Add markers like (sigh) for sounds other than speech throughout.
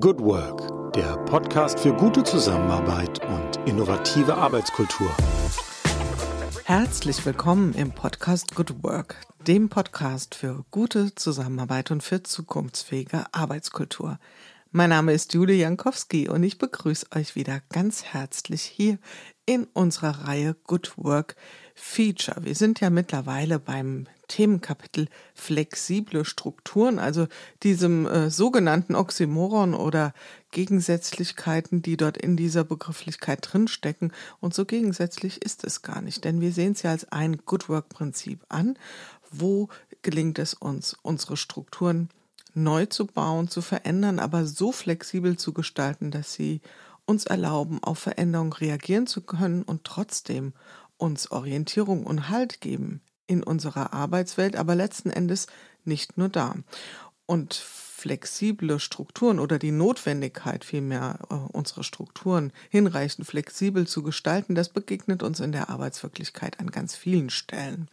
Good Work, der Podcast für gute Zusammenarbeit und innovative Arbeitskultur. Herzlich willkommen im Podcast Good Work, dem Podcast für gute Zusammenarbeit und für zukunftsfähige Arbeitskultur. Mein Name ist Julie Jankowski und ich begrüße euch wieder ganz herzlich hier in unserer Reihe Good Work Feature. Wir sind ja mittlerweile beim Themenkapitel flexible Strukturen, also diesem äh, sogenannten Oxymoron oder Gegensätzlichkeiten, die dort in dieser Begrifflichkeit drinstecken. Und so gegensätzlich ist es gar nicht, denn wir sehen es ja als ein Good Work Prinzip an. Wo gelingt es uns, unsere Strukturen neu zu bauen, zu verändern, aber so flexibel zu gestalten, dass sie uns erlauben, auf Veränderungen reagieren zu können und trotzdem uns Orientierung und Halt geben in unserer Arbeitswelt, aber letzten Endes nicht nur da. Und flexible Strukturen oder die Notwendigkeit vielmehr, äh, unsere Strukturen hinreichend flexibel zu gestalten, das begegnet uns in der Arbeitswirklichkeit an ganz vielen Stellen.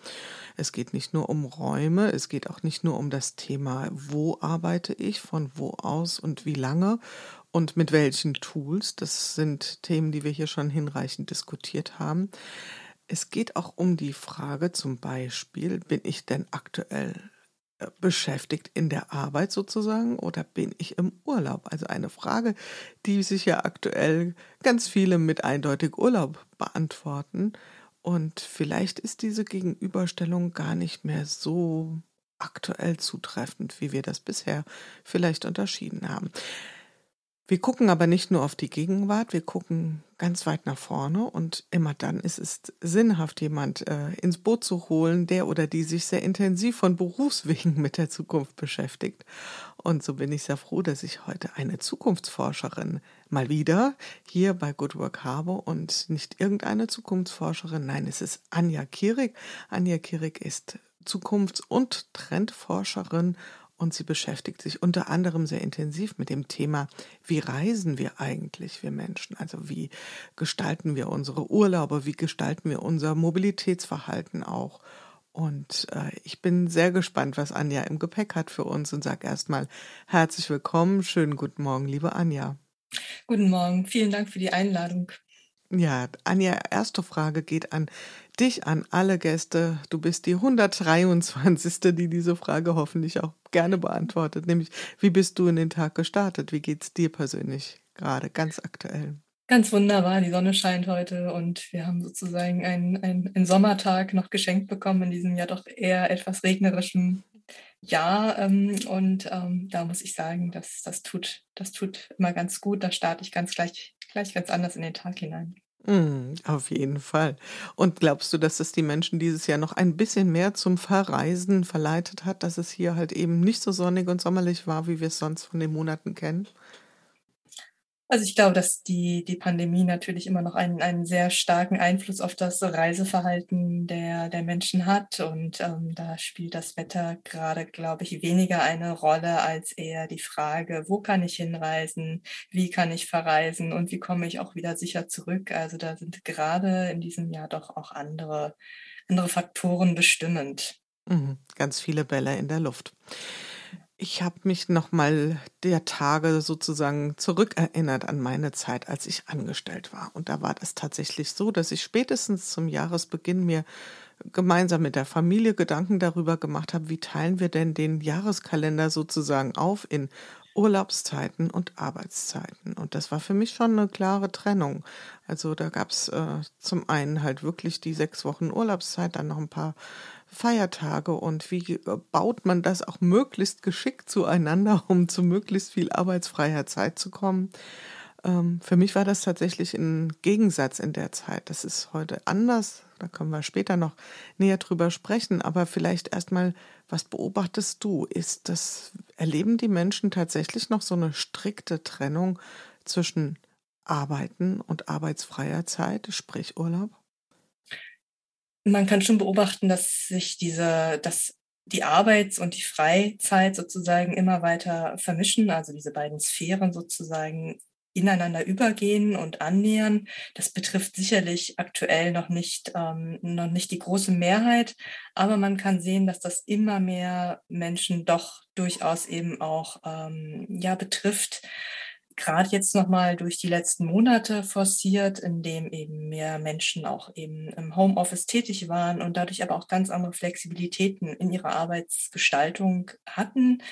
Es geht nicht nur um Räume, es geht auch nicht nur um das Thema, wo arbeite ich, von wo aus und wie lange und mit welchen Tools. Das sind Themen, die wir hier schon hinreichend diskutiert haben. Es geht auch um die Frage zum Beispiel, bin ich denn aktuell beschäftigt in der Arbeit sozusagen oder bin ich im Urlaub? Also eine Frage, die sich ja aktuell ganz viele mit eindeutig Urlaub beantworten. Und vielleicht ist diese Gegenüberstellung gar nicht mehr so aktuell zutreffend, wie wir das bisher vielleicht unterschieden haben. Wir gucken aber nicht nur auf die Gegenwart, wir gucken ganz weit nach vorne und immer dann ist es sinnhaft, jemand äh, ins Boot zu holen, der oder die sich sehr intensiv von Berufswegen mit der Zukunft beschäftigt. Und so bin ich sehr froh, dass ich heute eine Zukunftsforscherin mal wieder hier bei Good Work habe und nicht irgendeine Zukunftsforscherin, nein, es ist Anja Kierig. Anja Kierig ist Zukunfts- und Trendforscherin und sie beschäftigt sich unter anderem sehr intensiv mit dem Thema, wie reisen wir eigentlich, wir Menschen? Also wie gestalten wir unsere Urlaube? Wie gestalten wir unser Mobilitätsverhalten auch? Und äh, ich bin sehr gespannt, was Anja im Gepäck hat für uns und sage erstmal herzlich willkommen. Schönen guten Morgen, liebe Anja. Guten Morgen. Vielen Dank für die Einladung. Ja, Anja, erste Frage geht an dich, an alle Gäste. Du bist die 123. die diese Frage hoffentlich auch gerne beantwortet, nämlich wie bist du in den Tag gestartet? Wie geht's dir persönlich gerade ganz aktuell? Ganz wunderbar, die Sonne scheint heute und wir haben sozusagen einen, einen, einen Sommertag noch geschenkt bekommen in diesem ja doch eher etwas regnerischen Jahr. Ähm, und ähm, da muss ich sagen, das, das, tut, das tut immer ganz gut. Da starte ich ganz gleich gleich ganz anders in den Tag hinein. Mm, auf jeden Fall. Und glaubst du, dass es die Menschen dieses Jahr noch ein bisschen mehr zum Verreisen verleitet hat, dass es hier halt eben nicht so sonnig und sommerlich war, wie wir es sonst von den Monaten kennen? Also ich glaube, dass die, die Pandemie natürlich immer noch einen, einen sehr starken Einfluss auf das Reiseverhalten der, der Menschen hat. Und ähm, da spielt das Wetter gerade, glaube ich, weniger eine Rolle als eher die Frage, wo kann ich hinreisen, wie kann ich verreisen und wie komme ich auch wieder sicher zurück. Also da sind gerade in diesem Jahr doch auch andere, andere Faktoren bestimmend. Mhm, ganz viele Bälle in der Luft. Ich habe mich nochmal der Tage sozusagen zurückerinnert an meine Zeit, als ich angestellt war. Und da war das tatsächlich so, dass ich spätestens zum Jahresbeginn mir gemeinsam mit der Familie Gedanken darüber gemacht habe, wie teilen wir denn den Jahreskalender sozusagen auf in Urlaubszeiten und Arbeitszeiten. Und das war für mich schon eine klare Trennung. Also da gab es äh, zum einen halt wirklich die sechs Wochen Urlaubszeit, dann noch ein paar Feiertage und wie baut man das auch möglichst geschickt zueinander, (laughs) um zu möglichst viel arbeitsfreier Zeit zu kommen. Ähm, für mich war das tatsächlich ein Gegensatz in der Zeit. Das ist heute anders. Da können wir später noch näher drüber sprechen. Aber vielleicht erstmal, was beobachtest du? Ist das, erleben die Menschen tatsächlich noch so eine strikte Trennung zwischen Arbeiten und arbeitsfreier Zeit, sprich Urlaub? Man kann schon beobachten, dass sich diese, dass die Arbeits- und die Freizeit sozusagen immer weiter vermischen, also diese beiden Sphären sozusagen ineinander übergehen und annähern. Das betrifft sicherlich aktuell noch nicht, ähm, noch nicht die große Mehrheit, aber man kann sehen, dass das immer mehr Menschen doch durchaus eben auch ähm, ja, betrifft gerade jetzt nochmal durch die letzten Monate forciert, in dem eben mehr Menschen auch eben im Homeoffice tätig waren und dadurch aber auch ganz andere Flexibilitäten in ihrer Arbeitsgestaltung hatten.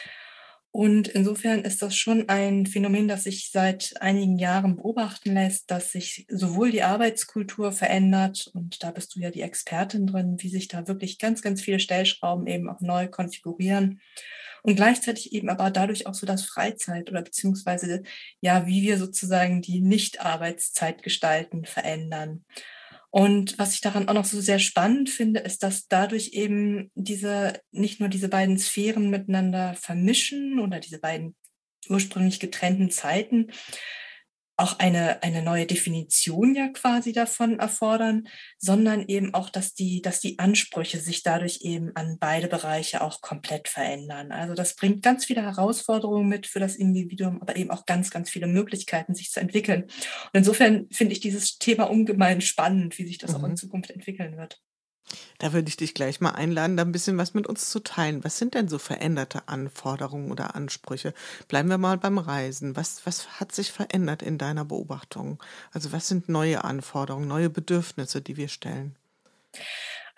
Und insofern ist das schon ein Phänomen, das sich seit einigen Jahren beobachten lässt, dass sich sowohl die Arbeitskultur verändert, und da bist du ja die Expertin drin, wie sich da wirklich ganz, ganz viele Stellschrauben eben auch neu konfigurieren und gleichzeitig eben aber dadurch auch so das Freizeit oder beziehungsweise ja, wie wir sozusagen die Nicht-Arbeitszeit gestalten, verändern. Und was ich daran auch noch so sehr spannend finde, ist, dass dadurch eben diese, nicht nur diese beiden Sphären miteinander vermischen oder diese beiden ursprünglich getrennten Zeiten, auch eine, eine neue Definition ja quasi davon erfordern, sondern eben auch, dass die, dass die Ansprüche sich dadurch eben an beide Bereiche auch komplett verändern. Also das bringt ganz viele Herausforderungen mit für das Individuum, aber eben auch ganz, ganz viele Möglichkeiten, sich zu entwickeln. Und insofern finde ich dieses Thema ungemein spannend, wie sich das mhm. auch in mhm. Zukunft entwickeln wird. Da würde ich dich gleich mal einladen, da ein bisschen was mit uns zu teilen. Was sind denn so veränderte Anforderungen oder Ansprüche? Bleiben wir mal beim Reisen. Was, was hat sich verändert in deiner Beobachtung? Also was sind neue Anforderungen, neue Bedürfnisse, die wir stellen?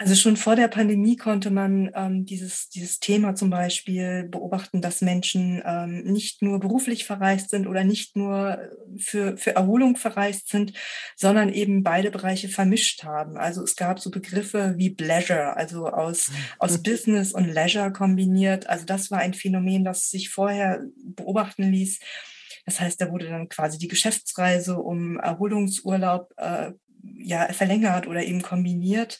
Also schon vor der Pandemie konnte man ähm, dieses, dieses Thema zum Beispiel beobachten, dass Menschen ähm, nicht nur beruflich verreist sind oder nicht nur für, für Erholung verreist sind, sondern eben beide Bereiche vermischt haben. Also es gab so Begriffe wie Pleasure, also aus, (laughs) aus Business und Leisure kombiniert. Also das war ein Phänomen, das sich vorher beobachten ließ. Das heißt, da wurde dann quasi die Geschäftsreise um Erholungsurlaub äh, ja, verlängert oder eben kombiniert.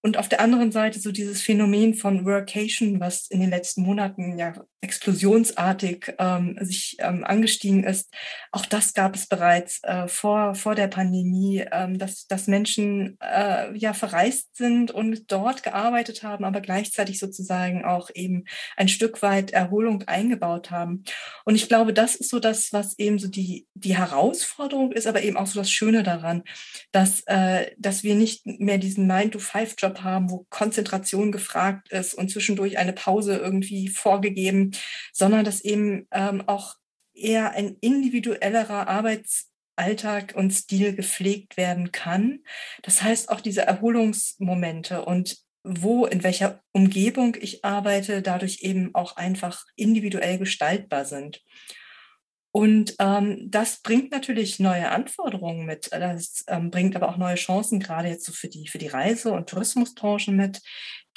Und auf der anderen Seite so dieses Phänomen von Workation, was in den letzten Monaten ja explosionsartig ähm, sich ähm, angestiegen ist. Auch das gab es bereits äh, vor, vor der Pandemie, ähm, dass, dass Menschen äh, ja verreist sind und dort gearbeitet haben, aber gleichzeitig sozusagen auch eben ein Stück weit Erholung eingebaut haben. Und ich glaube, das ist so das, was eben so die, die Herausforderung ist, aber eben auch so das Schöne daran, dass, äh, dass wir nicht mehr diesen 9-to-5-Job Job haben, wo Konzentration gefragt ist und zwischendurch eine Pause irgendwie vorgegeben, sondern dass eben ähm, auch eher ein individuellerer Arbeitsalltag und Stil gepflegt werden kann. Das heißt auch diese Erholungsmomente und wo, in welcher Umgebung ich arbeite, dadurch eben auch einfach individuell gestaltbar sind. Und ähm, das bringt natürlich neue Anforderungen mit. Das ähm, bringt aber auch neue Chancen, gerade jetzt so für die, für die Reise- und Tourismusbranche mit,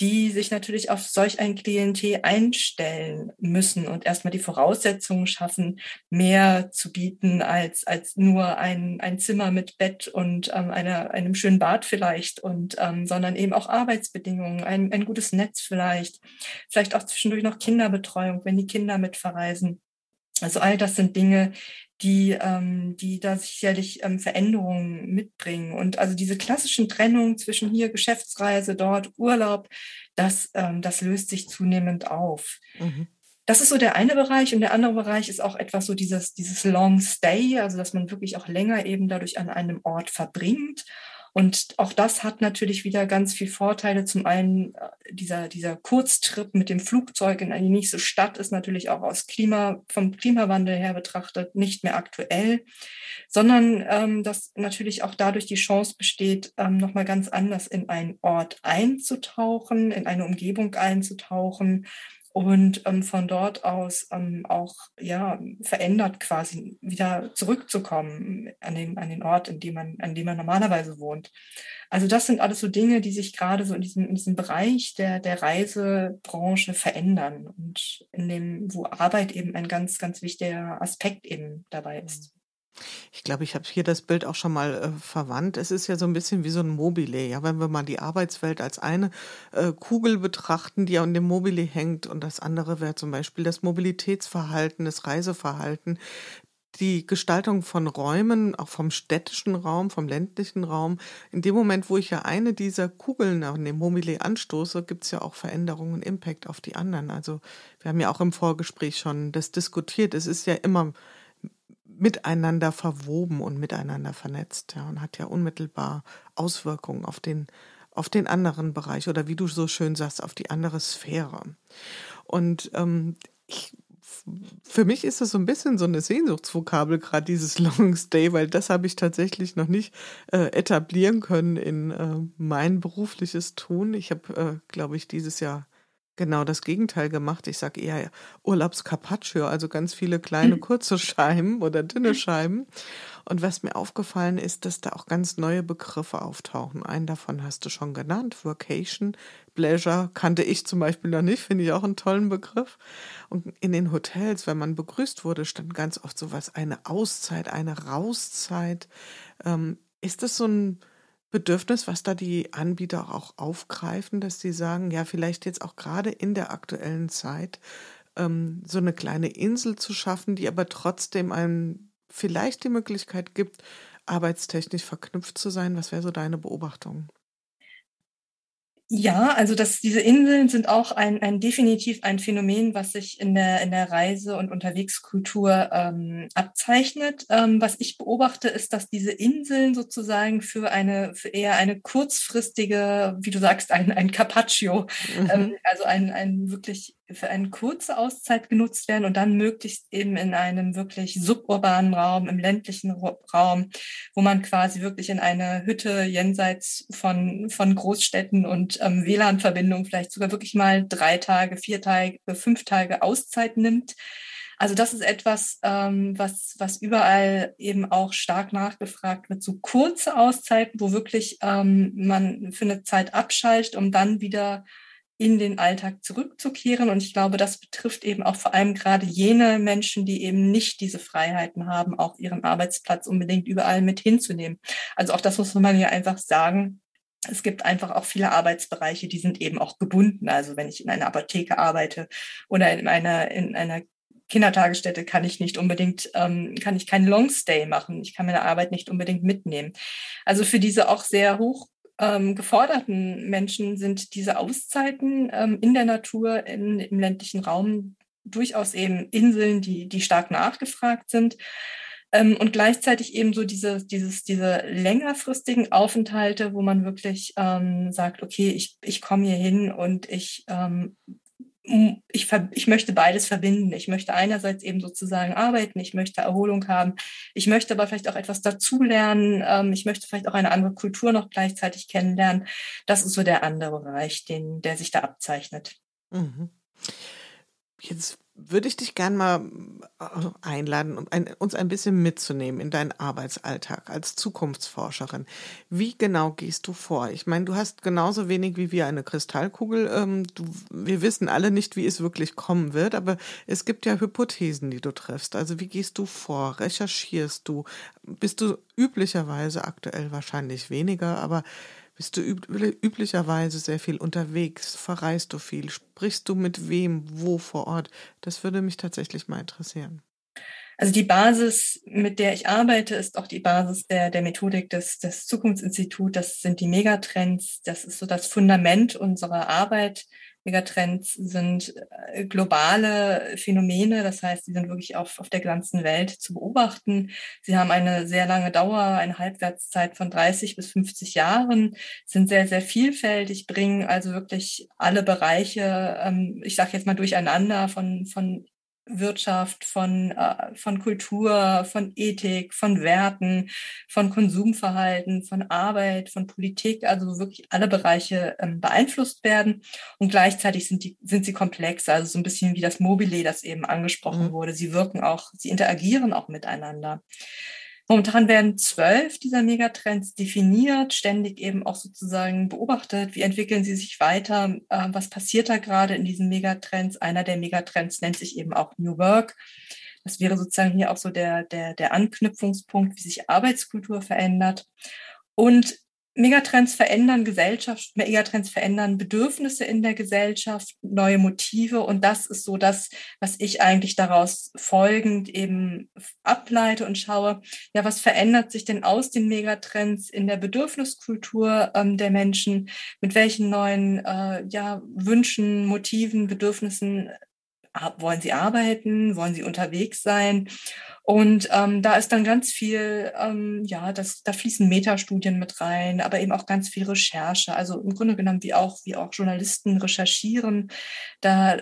die sich natürlich auf solch ein Klientel einstellen müssen und erstmal die Voraussetzungen schaffen, mehr zu bieten als, als nur ein, ein Zimmer mit Bett und ähm, einer, einem schönen Bad vielleicht, und, ähm, sondern eben auch Arbeitsbedingungen, ein, ein gutes Netz vielleicht, vielleicht auch zwischendurch noch Kinderbetreuung, wenn die Kinder mitverreisen. Also all das sind Dinge, die, ähm, die da sicherlich ähm, Veränderungen mitbringen. Und also diese klassischen Trennungen zwischen hier Geschäftsreise, dort Urlaub, das, ähm, das löst sich zunehmend auf. Mhm. Das ist so der eine Bereich und der andere Bereich ist auch etwas so dieses, dieses Long Stay, also dass man wirklich auch länger eben dadurch an einem Ort verbringt und auch das hat natürlich wieder ganz viel Vorteile. Zum einen äh, dieser, dieser Kurztrip mit dem Flugzeug in eine nächste Stadt ist natürlich auch aus Klima, vom Klimawandel her betrachtet nicht mehr aktuell, sondern ähm, dass natürlich auch dadurch die Chance besteht, ähm, nochmal ganz anders in einen Ort einzutauchen, in eine Umgebung einzutauchen, und ähm, von dort aus ähm, auch ja verändert quasi wieder zurückzukommen an den, an den Ort, in dem man, an dem man normalerweise wohnt. Also das sind alles so Dinge, die sich gerade so in diesem, in diesem Bereich der, der Reisebranche verändern und in dem, wo Arbeit eben ein ganz, ganz wichtiger Aspekt eben dabei ist. Ich glaube, ich habe hier das Bild auch schon mal äh, verwandt. Es ist ja so ein bisschen wie so ein Mobile. Ja, wenn wir mal die Arbeitswelt als eine äh, Kugel betrachten, die an dem Mobile hängt, und das andere wäre zum Beispiel das Mobilitätsverhalten, das Reiseverhalten, die Gestaltung von Räumen, auch vom städtischen Raum, vom ländlichen Raum. In dem Moment, wo ich ja eine dieser Kugeln an dem Mobile anstoße, gibt es ja auch Veränderungen, Impact auf die anderen. Also wir haben ja auch im Vorgespräch schon das diskutiert. Es ist ja immer miteinander verwoben und miteinander vernetzt ja, und hat ja unmittelbar Auswirkungen auf den, auf den anderen Bereich oder wie du so schön sagst, auf die andere Sphäre. Und ähm, ich für mich ist das so ein bisschen so eine Sehnsuchtsvokabel, gerade dieses Long Stay, weil das habe ich tatsächlich noch nicht äh, etablieren können in äh, mein berufliches Tun. Ich habe, äh, glaube ich, dieses Jahr genau das Gegenteil gemacht. Ich sage eher Urlaubscarpaccio, also ganz viele kleine mhm. kurze Scheiben oder dünne Scheiben. Und was mir aufgefallen ist, dass da auch ganz neue Begriffe auftauchen. Einen davon hast du schon genannt, Vacation, Pleasure kannte ich zum Beispiel noch nicht, finde ich auch einen tollen Begriff. Und in den Hotels, wenn man begrüßt wurde, stand ganz oft sowas, eine Auszeit, eine Rauszeit. Ähm, ist das so ein Bedürfnis, was da die Anbieter auch aufgreifen, dass sie sagen, ja, vielleicht jetzt auch gerade in der aktuellen Zeit ähm, so eine kleine Insel zu schaffen, die aber trotzdem einem vielleicht die Möglichkeit gibt, arbeitstechnisch verknüpft zu sein. Was wäre so deine Beobachtung? Ja, also dass diese Inseln sind auch ein, ein definitiv ein Phänomen, was sich in der, in der Reise- und Unterwegskultur ähm, abzeichnet. Ähm, was ich beobachte, ist, dass diese Inseln sozusagen für eine für eher eine kurzfristige, wie du sagst, ein, ein Carpaccio, mhm. ähm, also ein, ein wirklich für eine kurze Auszeit genutzt werden und dann möglichst eben in einem wirklich suburbanen Raum, im ländlichen Raum, wo man quasi wirklich in eine Hütte jenseits von, von Großstädten und ähm, WLAN-Verbindungen vielleicht sogar wirklich mal drei Tage, vier Tage, fünf Tage Auszeit nimmt. Also das ist etwas, ähm, was, was überall eben auch stark nachgefragt wird. So kurze Auszeiten, wo wirklich ähm, man für eine Zeit abschaltet, um dann wieder in den Alltag zurückzukehren. Und ich glaube, das betrifft eben auch vor allem gerade jene Menschen, die eben nicht diese Freiheiten haben, auch ihren Arbeitsplatz unbedingt überall mit hinzunehmen. Also auch das muss man ja einfach sagen. Es gibt einfach auch viele Arbeitsbereiche, die sind eben auch gebunden. Also wenn ich in einer Apotheke arbeite oder in einer, in einer Kindertagesstätte kann ich nicht unbedingt, ähm, kann ich keinen Longstay machen. Ich kann meine Arbeit nicht unbedingt mitnehmen. Also für diese auch sehr hoch ähm, geforderten Menschen sind diese Auszeiten ähm, in der Natur, in, im ländlichen Raum durchaus eben Inseln, die, die stark nachgefragt sind. Ähm, und gleichzeitig eben so diese, dieses, diese längerfristigen Aufenthalte, wo man wirklich ähm, sagt, okay, ich, ich komme hier hin und ich ähm, ich, ich möchte beides verbinden. Ich möchte einerseits eben sozusagen arbeiten, ich möchte Erholung haben, ich möchte aber vielleicht auch etwas dazulernen, ähm, ich möchte vielleicht auch eine andere Kultur noch gleichzeitig kennenlernen. Das ist so der andere Bereich, den, der sich da abzeichnet. Mhm. Jetzt würde ich dich gern mal äh, einladen, um ein, uns ein bisschen mitzunehmen in deinen Arbeitsalltag als Zukunftsforscherin. Wie genau gehst du vor? Ich meine, du hast genauso wenig wie wir eine Kristallkugel. Ähm, du, wir wissen alle nicht, wie es wirklich kommen wird, aber es gibt ja Hypothesen, die du triffst. Also wie gehst du vor? Recherchierst du? Bist du üblicherweise aktuell wahrscheinlich weniger, aber bist du üb üblicherweise sehr viel unterwegs? Verreist du viel? Sprichst du mit wem, wo vor Ort? Das würde mich tatsächlich mal interessieren. Also die Basis, mit der ich arbeite, ist auch die Basis der, der Methodik des, des Zukunftsinstituts. Das sind die Megatrends. Das ist so das Fundament unserer Arbeit. Megatrends sind äh, globale Phänomene, das heißt, sie sind wirklich auf, auf der ganzen Welt zu beobachten. Sie haben eine sehr lange Dauer, eine Halbwertszeit von 30 bis 50 Jahren, sind sehr, sehr vielfältig, bringen also wirklich alle Bereiche, ähm, ich sage jetzt mal durcheinander, von, von Wirtschaft, von, äh, von Kultur, von Ethik, von Werten, von Konsumverhalten, von Arbeit, von Politik, also wirklich alle Bereiche ähm, beeinflusst werden. Und gleichzeitig sind, die, sind sie komplex, also so ein bisschen wie das Mobile, das eben angesprochen mhm. wurde. Sie wirken auch, sie interagieren auch miteinander. Momentan werden zwölf dieser Megatrends definiert, ständig eben auch sozusagen beobachtet. Wie entwickeln sie sich weiter? Äh, was passiert da gerade in diesen Megatrends? Einer der Megatrends nennt sich eben auch New Work. Das wäre sozusagen hier auch so der, der, der Anknüpfungspunkt, wie sich Arbeitskultur verändert. Und Megatrends verändern Gesellschaft, Megatrends verändern Bedürfnisse in der Gesellschaft, neue Motive. Und das ist so das, was ich eigentlich daraus folgend eben ableite und schaue, ja, was verändert sich denn aus den Megatrends in der Bedürfniskultur ähm, der Menschen? Mit welchen neuen äh, ja, Wünschen, Motiven, Bedürfnissen wollen sie arbeiten? Wollen sie unterwegs sein? Und ähm, da ist dann ganz viel, ähm, ja, das, da fließen Metastudien mit rein, aber eben auch ganz viel Recherche. Also im Grunde genommen, wie auch, wie auch Journalisten recherchieren, da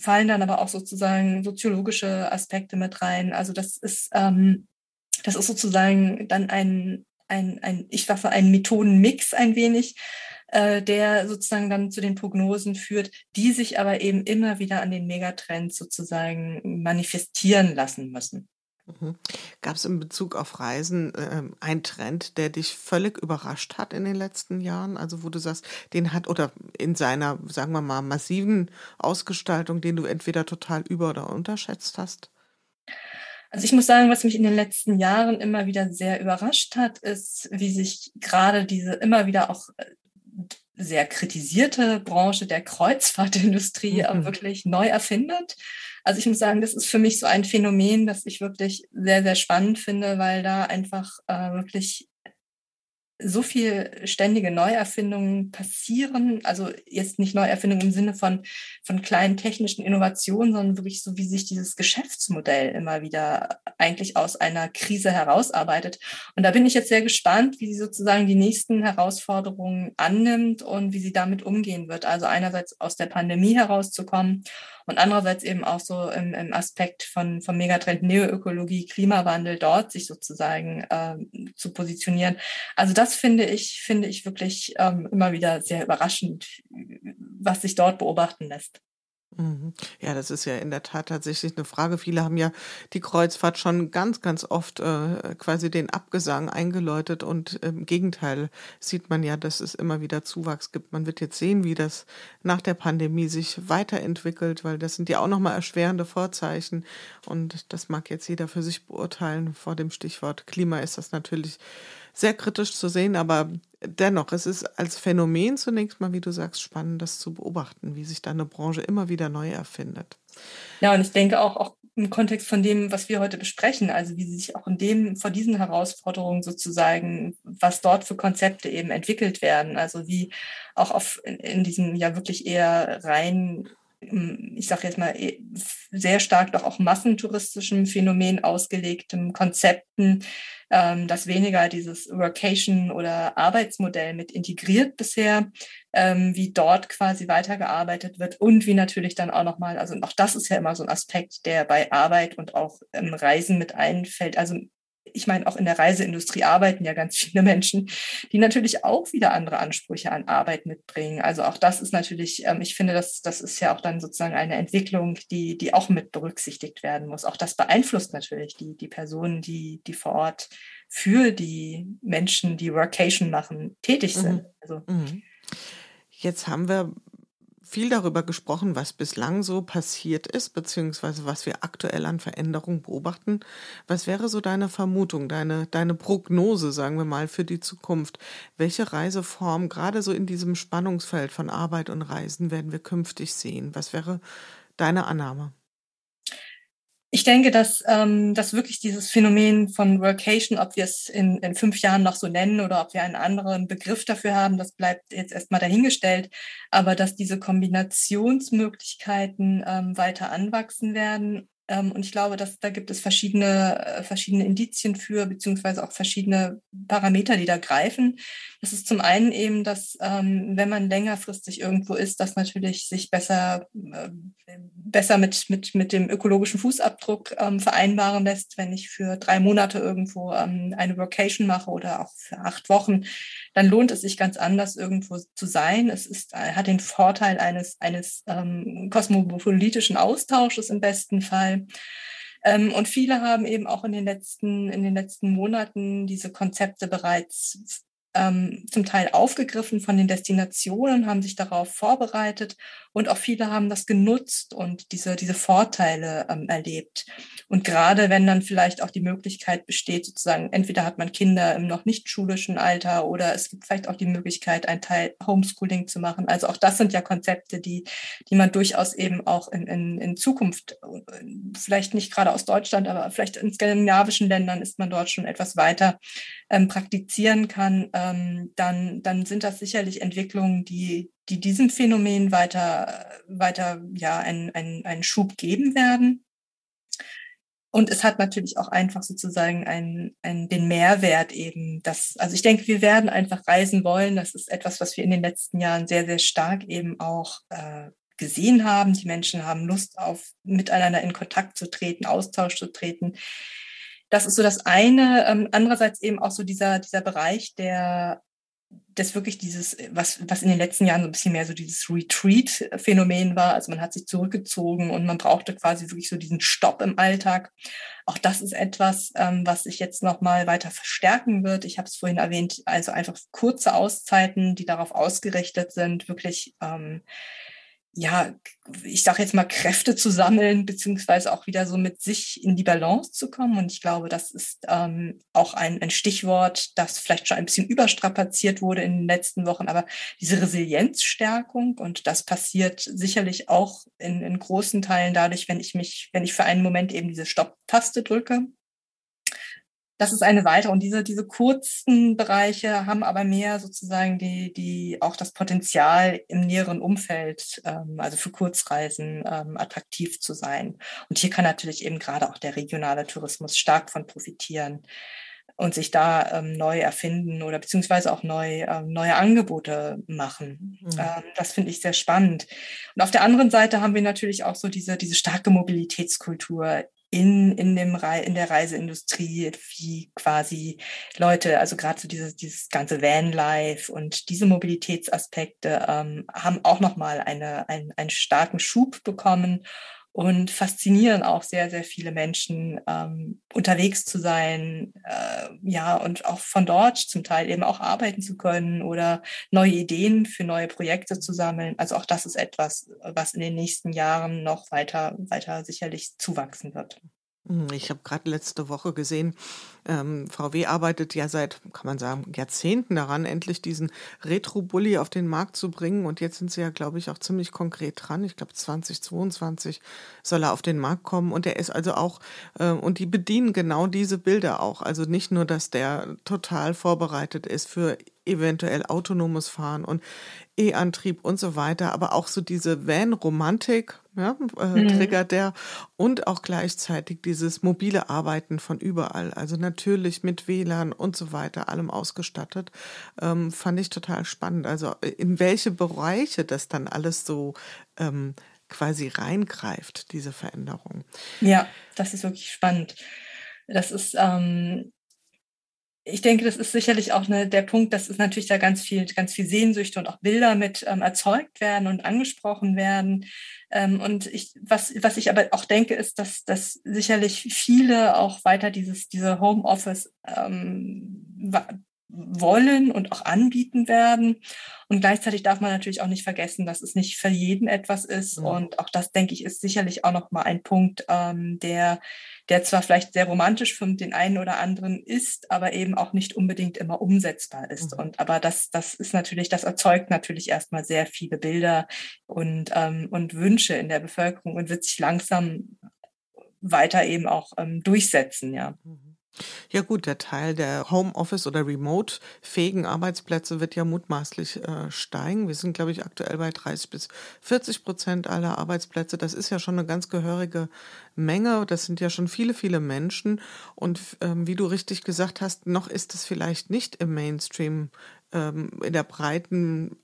fallen dann aber auch sozusagen soziologische Aspekte mit rein. Also das ist, ähm, das ist sozusagen dann ein, ein, ein ich sage ein Methodenmix ein wenig, äh, der sozusagen dann zu den Prognosen führt, die sich aber eben immer wieder an den Megatrends sozusagen manifestieren lassen müssen. Mhm. Gab es in Bezug auf Reisen äh, einen Trend, der dich völlig überrascht hat in den letzten Jahren? Also wo du sagst, den hat oder in seiner, sagen wir mal, massiven Ausgestaltung, den du entweder total über- oder unterschätzt hast? Also ich muss sagen, was mich in den letzten Jahren immer wieder sehr überrascht hat, ist, wie sich gerade diese immer wieder auch äh, sehr kritisierte Branche der Kreuzfahrtindustrie mhm. wirklich neu erfindet. Also ich muss sagen, das ist für mich so ein Phänomen, das ich wirklich sehr, sehr spannend finde, weil da einfach äh, wirklich so viel ständige Neuerfindungen passieren, also jetzt nicht Neuerfindungen im Sinne von, von kleinen technischen Innovationen, sondern wirklich so, wie sich dieses Geschäftsmodell immer wieder eigentlich aus einer Krise herausarbeitet. Und da bin ich jetzt sehr gespannt, wie sie sozusagen die nächsten Herausforderungen annimmt und wie sie damit umgehen wird. Also einerseits aus der Pandemie herauszukommen und andererseits eben auch so im, im Aspekt von, von Megatrend Neoökologie, Klimawandel dort sich sozusagen äh, zu positionieren. Also das finde ich, finde ich wirklich ähm, immer wieder sehr überraschend, was sich dort beobachten lässt. Mhm. Ja, das ist ja in der Tat tatsächlich eine Frage. Viele haben ja die Kreuzfahrt schon ganz, ganz oft äh, quasi den Abgesang eingeläutet und im Gegenteil sieht man ja, dass es immer wieder Zuwachs gibt. Man wird jetzt sehen, wie das nach der Pandemie sich weiterentwickelt, weil das sind ja auch nochmal erschwerende Vorzeichen und das mag jetzt jeder für sich beurteilen. Vor dem Stichwort Klima ist das natürlich sehr kritisch zu sehen, aber dennoch, es ist als Phänomen zunächst mal, wie du sagst, spannend, das zu beobachten, wie sich da eine Branche immer wieder neu erfindet. Ja, und ich denke auch, auch im Kontext von dem, was wir heute besprechen, also wie sie sich auch in dem, vor diesen Herausforderungen sozusagen, was dort für Konzepte eben entwickelt werden, also wie auch auf, in, in diesem ja wirklich eher rein ich sage jetzt mal, eh, sehr stark doch auch massentouristischen Phänomen ausgelegten Konzepten, ähm, das weniger dieses Workation oder Arbeitsmodell mit integriert bisher, ähm, wie dort quasi weitergearbeitet wird und wie natürlich dann auch nochmal, also auch das ist ja immer so ein Aspekt, der bei Arbeit und auch im Reisen mit einfällt. Also ich meine, auch in der Reiseindustrie arbeiten ja ganz viele Menschen, die natürlich auch wieder andere Ansprüche an Arbeit mitbringen. Also auch das ist natürlich, ähm, ich finde, das, das ist ja auch dann sozusagen eine Entwicklung, die, die auch mit berücksichtigt werden muss. Auch das beeinflusst natürlich die, die Personen, die, die vor Ort für die Menschen, die Workation machen, tätig sind. Mhm. Also, mhm. Jetzt haben wir viel darüber gesprochen, was bislang so passiert ist, beziehungsweise was wir aktuell an Veränderungen beobachten. Was wäre so deine Vermutung, deine, deine Prognose, sagen wir mal, für die Zukunft? Welche Reiseform, gerade so in diesem Spannungsfeld von Arbeit und Reisen, werden wir künftig sehen? Was wäre deine Annahme? Ich denke, dass, ähm, dass wirklich dieses Phänomen von Workation, ob wir es in, in fünf Jahren noch so nennen oder ob wir einen anderen Begriff dafür haben, das bleibt jetzt erstmal dahingestellt. Aber dass diese Kombinationsmöglichkeiten ähm, weiter anwachsen werden und ich glaube, dass da gibt es verschiedene, äh, verschiedene Indizien für, beziehungsweise auch verschiedene Parameter, die da greifen. Das ist zum einen eben, dass ähm, wenn man längerfristig irgendwo ist, das natürlich sich besser, äh, besser mit, mit, mit dem ökologischen Fußabdruck ähm, vereinbaren lässt. Wenn ich für drei Monate irgendwo ähm, eine Vocation mache oder auch für acht Wochen, dann lohnt es sich ganz anders, irgendwo zu sein. Es ist, äh, hat den Vorteil eines, eines ähm, kosmopolitischen Austausches im besten Fall. Ähm, und viele haben eben auch in den letzten, in den letzten Monaten diese Konzepte bereits ähm, zum Teil aufgegriffen von den Destinationen, haben sich darauf vorbereitet und auch viele haben das genutzt und diese, diese Vorteile ähm, erlebt. Und gerade wenn dann vielleicht auch die Möglichkeit besteht, sozusagen, entweder hat man Kinder im noch nicht schulischen Alter oder es gibt vielleicht auch die Möglichkeit, einen Teil Homeschooling zu machen. Also auch das sind ja Konzepte, die, die man durchaus eben auch in, in, in Zukunft, vielleicht nicht gerade aus Deutschland, aber vielleicht in skandinavischen Ländern ist man dort schon etwas weiter ähm, praktizieren kann, ähm, dann, dann sind das sicherlich Entwicklungen, die, die diesem Phänomen weiter, weiter ja, einen, einen, einen Schub geben werden. Und es hat natürlich auch einfach sozusagen einen, einen, den Mehrwert eben, dass, also ich denke, wir werden einfach reisen wollen. Das ist etwas, was wir in den letzten Jahren sehr, sehr stark eben auch äh, gesehen haben. Die Menschen haben Lust auf miteinander in Kontakt zu treten, Austausch zu treten. Das ist so das eine. Ähm, andererseits eben auch so dieser, dieser Bereich der das wirklich dieses, was, was in den letzten Jahren so ein bisschen mehr so dieses Retreat-Phänomen war. Also man hat sich zurückgezogen und man brauchte quasi wirklich so diesen Stopp im Alltag. Auch das ist etwas, ähm, was sich jetzt nochmal weiter verstärken wird. Ich habe es vorhin erwähnt, also einfach kurze Auszeiten, die darauf ausgerichtet sind, wirklich ähm, ja, ich sage jetzt mal, Kräfte zu sammeln, beziehungsweise auch wieder so mit sich in die Balance zu kommen. Und ich glaube, das ist ähm, auch ein, ein Stichwort, das vielleicht schon ein bisschen überstrapaziert wurde in den letzten Wochen, aber diese Resilienzstärkung und das passiert sicherlich auch in, in großen Teilen dadurch, wenn ich mich, wenn ich für einen Moment eben diese Stopp-Taste drücke das ist eine weitere. Und diese, diese kurzen Bereiche haben aber mehr sozusagen die, die auch das Potenzial im näheren Umfeld, ähm, also für Kurzreisen, ähm, attraktiv zu sein. Und hier kann natürlich eben gerade auch der regionale Tourismus stark von profitieren und sich da ähm, neu erfinden oder beziehungsweise auch neu, ähm, neue Angebote machen. Mhm. Ähm, das finde ich sehr spannend. Und auf der anderen Seite haben wir natürlich auch so diese, diese starke Mobilitätskultur in, in, dem Re in der Reiseindustrie, wie quasi Leute, also gerade so dieses, dieses ganze Vanlife und diese Mobilitätsaspekte ähm, haben auch nochmal eine, ein, einen starken Schub bekommen und faszinieren auch sehr, sehr viele Menschen, ähm, unterwegs zu sein, äh, ja, und auch von dort zum Teil eben auch arbeiten zu können oder neue Ideen für neue Projekte zu sammeln. Also auch das ist etwas, was in den nächsten Jahren noch weiter, weiter sicherlich zuwachsen wird. Hm, ich habe gerade letzte Woche gesehen, ähm, VW arbeitet ja seit, kann man sagen, Jahrzehnten daran, endlich diesen Retro-Bully auf den Markt zu bringen. Und jetzt sind sie ja, glaube ich, auch ziemlich konkret dran. Ich glaube, 2022 soll er auf den Markt kommen. Und er ist also auch, äh, und die bedienen genau diese Bilder auch. Also nicht nur, dass der total vorbereitet ist für eventuell autonomes Fahren und E-Antrieb und so weiter, aber auch so diese Van-Romantik ja, äh, mhm. triggert der und auch gleichzeitig dieses mobile Arbeiten von überall, also natürlich mit WLAN und so weiter, allem ausgestattet, ähm, fand ich total spannend. Also äh, in welche Bereiche das dann alles so ähm, quasi reingreift, diese Veränderung. Ja, das ist wirklich spannend. Das ist ähm, ich denke, das ist sicherlich auch eine, der Punkt, dass es natürlich da ganz viel, ganz viel Sehnsüchte und auch Bilder mit ähm, erzeugt werden und angesprochen werden. Ähm, und ich, was, was ich aber auch denke, ist, dass, dass sicherlich viele auch weiter dieses, diese Homeoffice ähm, wollen und auch anbieten werden. Und gleichzeitig darf man natürlich auch nicht vergessen, dass es nicht für jeden etwas ist. Mhm. Und auch das, denke ich, ist sicherlich auch noch mal ein Punkt, ähm, der, der zwar vielleicht sehr romantisch für den einen oder anderen ist, aber eben auch nicht unbedingt immer umsetzbar ist. Mhm. Und aber das, das ist natürlich, das erzeugt natürlich erstmal sehr viele Bilder und, ähm, und Wünsche in der Bevölkerung und wird sich langsam weiter eben auch ähm, durchsetzen, ja. Mhm. Ja gut, der Teil der Homeoffice oder remote-fähigen Arbeitsplätze wird ja mutmaßlich äh, steigen. Wir sind, glaube ich, aktuell bei 30 bis 40 Prozent aller Arbeitsplätze. Das ist ja schon eine ganz gehörige Menge. Das sind ja schon viele, viele Menschen. Und ähm, wie du richtig gesagt hast, noch ist es vielleicht nicht im Mainstream ähm, in der breiten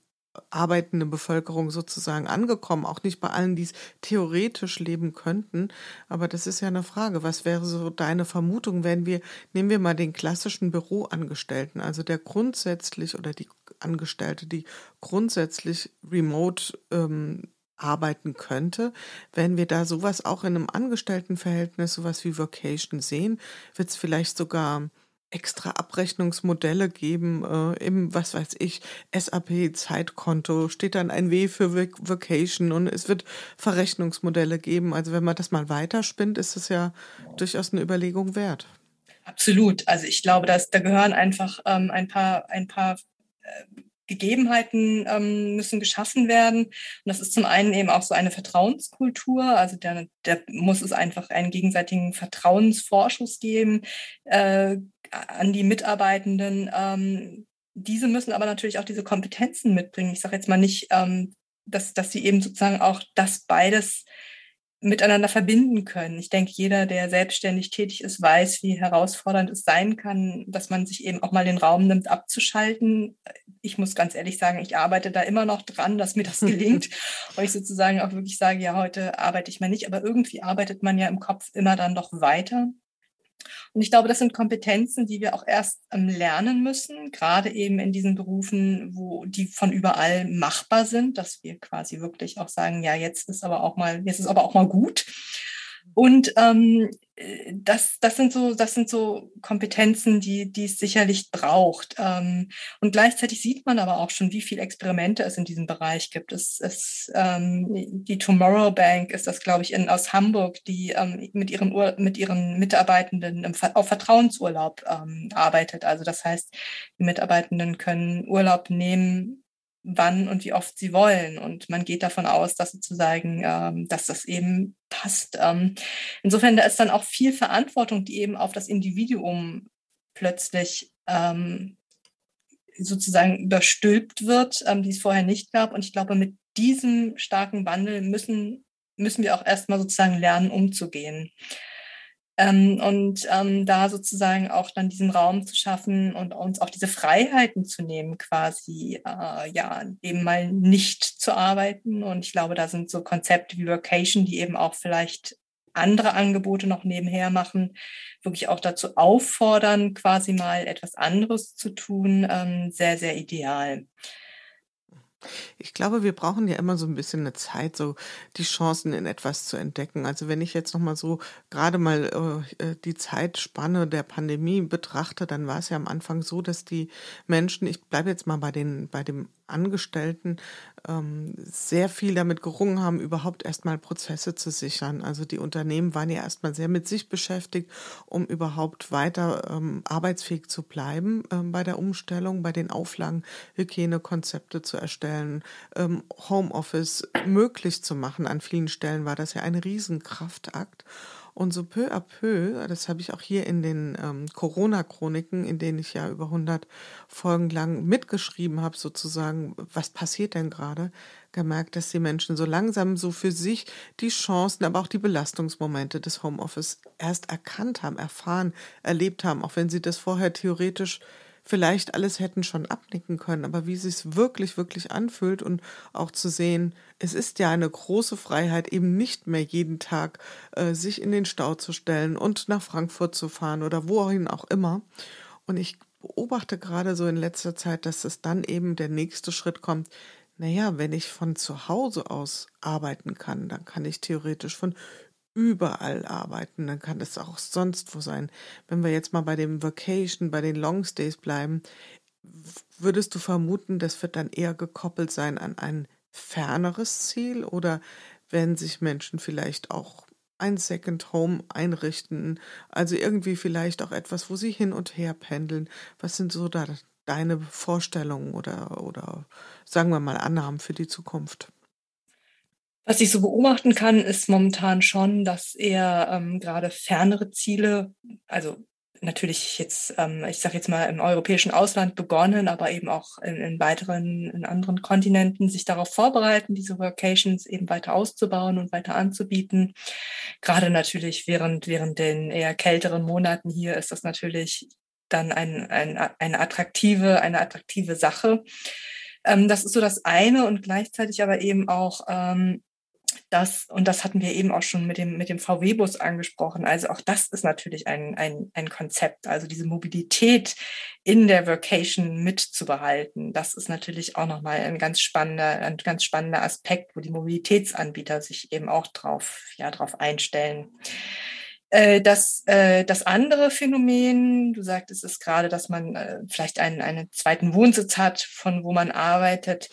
arbeitende Bevölkerung sozusagen angekommen, auch nicht bei allen, die es theoretisch leben könnten. Aber das ist ja eine Frage. Was wäre so deine Vermutung, wenn wir, nehmen wir mal den klassischen Büroangestellten, also der grundsätzlich oder die Angestellte, die grundsätzlich remote ähm, arbeiten könnte. Wenn wir da sowas auch in einem Angestelltenverhältnis, sowas wie Vocation sehen, wird es vielleicht sogar extra Abrechnungsmodelle geben, äh, im, was weiß ich, SAP-Zeitkonto, steht dann ein W für Vacation und es wird Verrechnungsmodelle geben. Also wenn man das mal weiterspinnt, ist es ja durchaus eine Überlegung wert. Absolut. Also ich glaube, dass da gehören einfach ähm, ein paar, ein paar äh, Gegebenheiten ähm, müssen geschaffen werden. Und das ist zum einen eben auch so eine Vertrauenskultur. Also da, da muss es einfach einen gegenseitigen Vertrauensvorschuss geben. Äh, an die Mitarbeitenden. Ähm, diese müssen aber natürlich auch diese Kompetenzen mitbringen. Ich sage jetzt mal nicht, ähm, dass, dass sie eben sozusagen auch das beides miteinander verbinden können. Ich denke, jeder, der selbstständig tätig ist, weiß, wie herausfordernd es sein kann, dass man sich eben auch mal den Raum nimmt, abzuschalten, ich muss ganz ehrlich sagen, ich arbeite da immer noch dran, dass mir das (laughs) gelingt. und ich sozusagen auch wirklich sage, ja, heute arbeite ich mal nicht, aber irgendwie arbeitet man ja im Kopf immer dann doch weiter. Und ich glaube, das sind Kompetenzen, die wir auch erst ähm, lernen müssen, gerade eben in diesen Berufen, wo die von überall machbar sind, dass wir quasi wirklich auch sagen, ja, jetzt ist aber auch mal, jetzt ist aber auch mal gut. Und ähm, das, das, sind so, das sind so Kompetenzen, die, die es sicherlich braucht. Ähm, und gleichzeitig sieht man aber auch schon, wie viele Experimente es in diesem Bereich gibt. Es, es, ähm, die Tomorrow Bank ist das, glaube ich, in, aus Hamburg, die ähm, mit, ihren mit ihren Mitarbeitenden auf Vertrauensurlaub ähm, arbeitet. Also das heißt, die Mitarbeitenden können Urlaub nehmen, wann und wie oft sie wollen. Und man geht davon aus, dass sozusagen, ähm, dass das eben passt. Ähm, insofern, da ist dann auch viel Verantwortung, die eben auf das Individuum plötzlich ähm, sozusagen überstülpt wird, ähm, die es vorher nicht gab. Und ich glaube, mit diesem starken Wandel müssen, müssen wir auch erstmal sozusagen lernen, umzugehen. Ähm, und ähm, da sozusagen auch dann diesen Raum zu schaffen und uns auch diese Freiheiten zu nehmen, quasi äh, ja eben mal nicht zu arbeiten. Und ich glaube, da sind so Konzepte wie Workation, die eben auch vielleicht andere Angebote noch nebenher machen, wirklich auch dazu auffordern, quasi mal etwas anderes zu tun, ähm, sehr, sehr ideal. Ich glaube, wir brauchen ja immer so ein bisschen eine Zeit, so die Chancen in etwas zu entdecken. Also wenn ich jetzt noch mal so gerade mal äh, äh, die Zeitspanne der Pandemie betrachte, dann war es ja am Anfang so, dass die Menschen, ich bleibe jetzt mal bei den bei dem Angestellten ähm, sehr viel damit gerungen haben, überhaupt erstmal Prozesse zu sichern. Also die Unternehmen waren ja erstmal sehr mit sich beschäftigt, um überhaupt weiter ähm, arbeitsfähig zu bleiben ähm, bei der Umstellung, bei den Auflagen, Hygienekonzepte zu erstellen, ähm, Homeoffice möglich zu machen. An vielen Stellen war das ja ein Riesenkraftakt. Und so peu à peu, das habe ich auch hier in den ähm, Corona-Chroniken, in denen ich ja über 100 Folgen lang mitgeschrieben habe, sozusagen, was passiert denn gerade, gemerkt, dass die Menschen so langsam so für sich die Chancen, aber auch die Belastungsmomente des Homeoffice erst erkannt haben, erfahren, erlebt haben, auch wenn sie das vorher theoretisch vielleicht alles hätten schon abnicken können, aber wie es sich wirklich, wirklich anfühlt und auch zu sehen, es ist ja eine große Freiheit, eben nicht mehr jeden Tag äh, sich in den Stau zu stellen und nach Frankfurt zu fahren oder wohin auch immer. Und ich beobachte gerade so in letzter Zeit, dass es dann eben der nächste Schritt kommt. Naja, wenn ich von zu Hause aus arbeiten kann, dann kann ich theoretisch von überall arbeiten, dann kann es auch sonst wo sein. Wenn wir jetzt mal bei dem Vacation, bei den Longstays bleiben, würdest du vermuten, das wird dann eher gekoppelt sein an ein ferneres Ziel oder werden sich Menschen vielleicht auch ein Second Home einrichten, also irgendwie vielleicht auch etwas, wo sie hin und her pendeln. Was sind so da deine Vorstellungen oder, oder sagen wir mal Annahmen für die Zukunft? Was ich so beobachten kann, ist momentan schon, dass eher ähm, gerade fernere Ziele, also natürlich jetzt, ähm, ich sage jetzt mal im europäischen Ausland begonnen, aber eben auch in, in weiteren, in anderen Kontinenten sich darauf vorbereiten, diese Vocations eben weiter auszubauen und weiter anzubieten. Gerade natürlich während, während den eher kälteren Monaten hier ist das natürlich dann ein, ein, eine attraktive, eine attraktive Sache. Ähm, das ist so das eine und gleichzeitig aber eben auch ähm, das, und das hatten wir eben auch schon mit dem, mit dem VW-Bus angesprochen, also auch das ist natürlich ein, ein, ein Konzept, also diese Mobilität in der Vocation mitzubehalten. Das ist natürlich auch nochmal ein ganz spannender, ein ganz spannender Aspekt, wo die Mobilitätsanbieter sich eben auch drauf, ja, drauf einstellen. Äh, das, äh, das andere Phänomen, du sagtest es gerade, dass man äh, vielleicht einen, einen zweiten Wohnsitz hat, von wo man arbeitet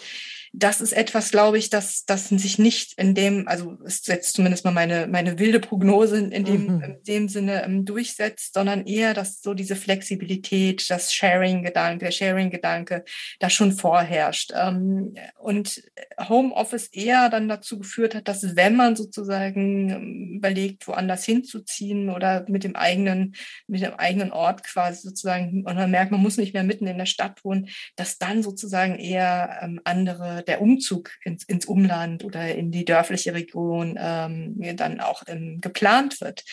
das ist etwas, glaube ich, dass das sich nicht in dem, also ist jetzt zumindest mal meine, meine wilde Prognose in dem, mhm. in dem Sinne um, ähm, durchsetzt, sondern eher, dass so diese Flexibilität, das Sharing-Gedanke, der Sharing-Gedanke da schon vorherrscht. Ähm, und Homeoffice eher dann dazu geführt hat, dass wenn man sozusagen ähm, überlegt, woanders hinzuziehen oder mit dem eigenen, mit dem eigenen Ort quasi sozusagen, und man merkt, man muss nicht mehr mitten in der Stadt wohnen, dass dann sozusagen eher ähm, andere der Umzug ins, ins Umland oder in die dörfliche Region ähm, dann auch ähm, geplant wird.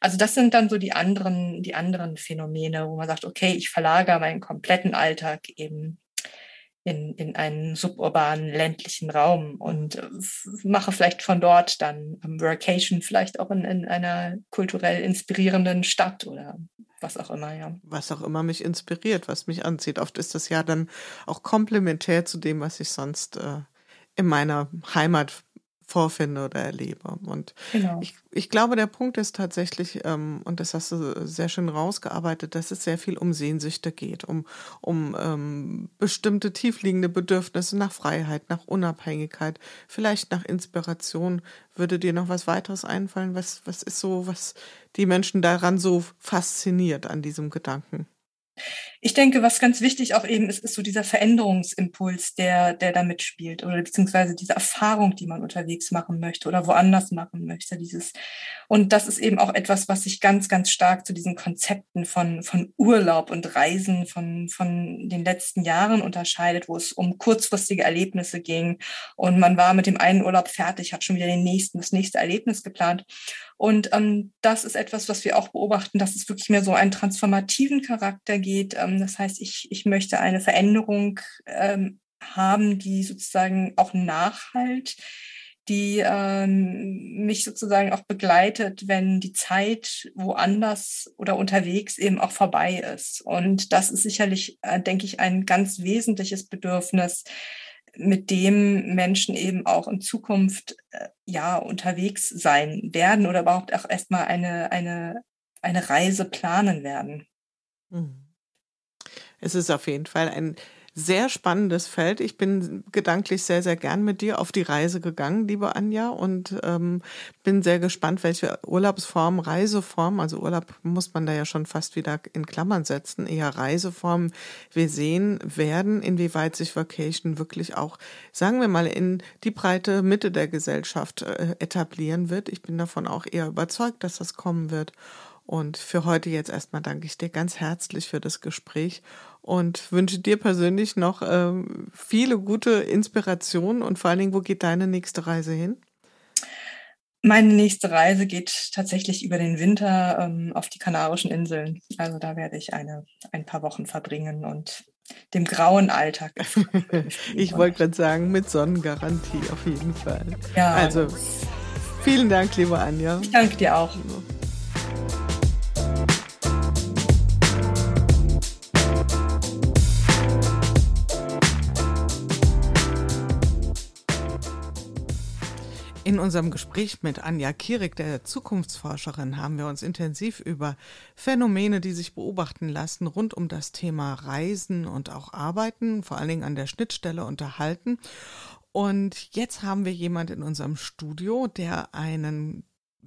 Also das sind dann so die anderen, die anderen Phänomene, wo man sagt, okay, ich verlagere meinen kompletten Alltag eben in, in einen suburbanen ländlichen Raum und äh, mache vielleicht von dort dann Workation, vielleicht auch in, in einer kulturell inspirierenden Stadt oder was auch immer, ja. Was auch immer mich inspiriert, was mich anzieht. Oft ist das ja dann auch komplementär zu dem, was ich sonst äh, in meiner Heimat vorfinde oder erlebe. Und genau. ich, ich glaube, der Punkt ist tatsächlich, ähm, und das hast du sehr schön rausgearbeitet, dass es sehr viel um Sehnsüchte geht, um, um ähm, bestimmte tiefliegende Bedürfnisse nach Freiheit, nach Unabhängigkeit, vielleicht nach Inspiration. Würde dir noch was weiteres einfallen? Was, was ist so, was die Menschen daran so fasziniert an diesem Gedanken? Ich denke, was ganz wichtig auch eben ist, ist so dieser Veränderungsimpuls, der, der da mitspielt oder beziehungsweise diese Erfahrung, die man unterwegs machen möchte oder woanders machen möchte. Dieses und das ist eben auch etwas, was sich ganz, ganz stark zu diesen Konzepten von, von Urlaub und Reisen von, von den letzten Jahren unterscheidet, wo es um kurzfristige Erlebnisse ging und man war mit dem einen Urlaub fertig, hat schon wieder den nächsten, das nächste Erlebnis geplant. Und ähm, das ist etwas, was wir auch beobachten, dass es wirklich mehr so einen transformativen Charakter geht. Ähm, das heißt, ich, ich möchte eine Veränderung ähm, haben, die sozusagen auch nachhalt, die ähm, mich sozusagen auch begleitet, wenn die Zeit woanders oder unterwegs eben auch vorbei ist. Und das ist sicherlich, äh, denke ich, ein ganz wesentliches Bedürfnis, mit dem Menschen eben auch in Zukunft äh, ja unterwegs sein werden oder überhaupt auch erstmal eine, eine, eine Reise planen werden. Mhm. Es ist auf jeden Fall ein sehr spannendes Feld. Ich bin gedanklich sehr, sehr gern mit dir auf die Reise gegangen, liebe Anja, und ähm, bin sehr gespannt, welche Urlaubsform, Reiseform, also Urlaub muss man da ja schon fast wieder in Klammern setzen, eher Reiseform wir sehen werden, inwieweit sich Vacation wirklich auch, sagen wir mal, in die breite Mitte der Gesellschaft äh, etablieren wird. Ich bin davon auch eher überzeugt, dass das kommen wird. Und für heute jetzt erstmal danke ich dir ganz herzlich für das Gespräch und wünsche dir persönlich noch ähm, viele gute Inspirationen und vor allen Dingen, wo geht deine nächste Reise hin? Meine nächste Reise geht tatsächlich über den Winter ähm, auf die Kanarischen Inseln. Also da werde ich eine, ein paar Wochen verbringen und dem grauen Alltag. (laughs) ich wollte gerade sagen, mit Sonnengarantie auf jeden Fall. Ja. Also vielen Dank, liebe Anja. Ich danke dir auch. In unserem Gespräch mit Anja Kierig, der Zukunftsforscherin, haben wir uns intensiv über Phänomene, die sich beobachten lassen, rund um das Thema Reisen und auch Arbeiten, vor allen Dingen an der Schnittstelle unterhalten. Und jetzt haben wir jemand in unserem Studio, der einen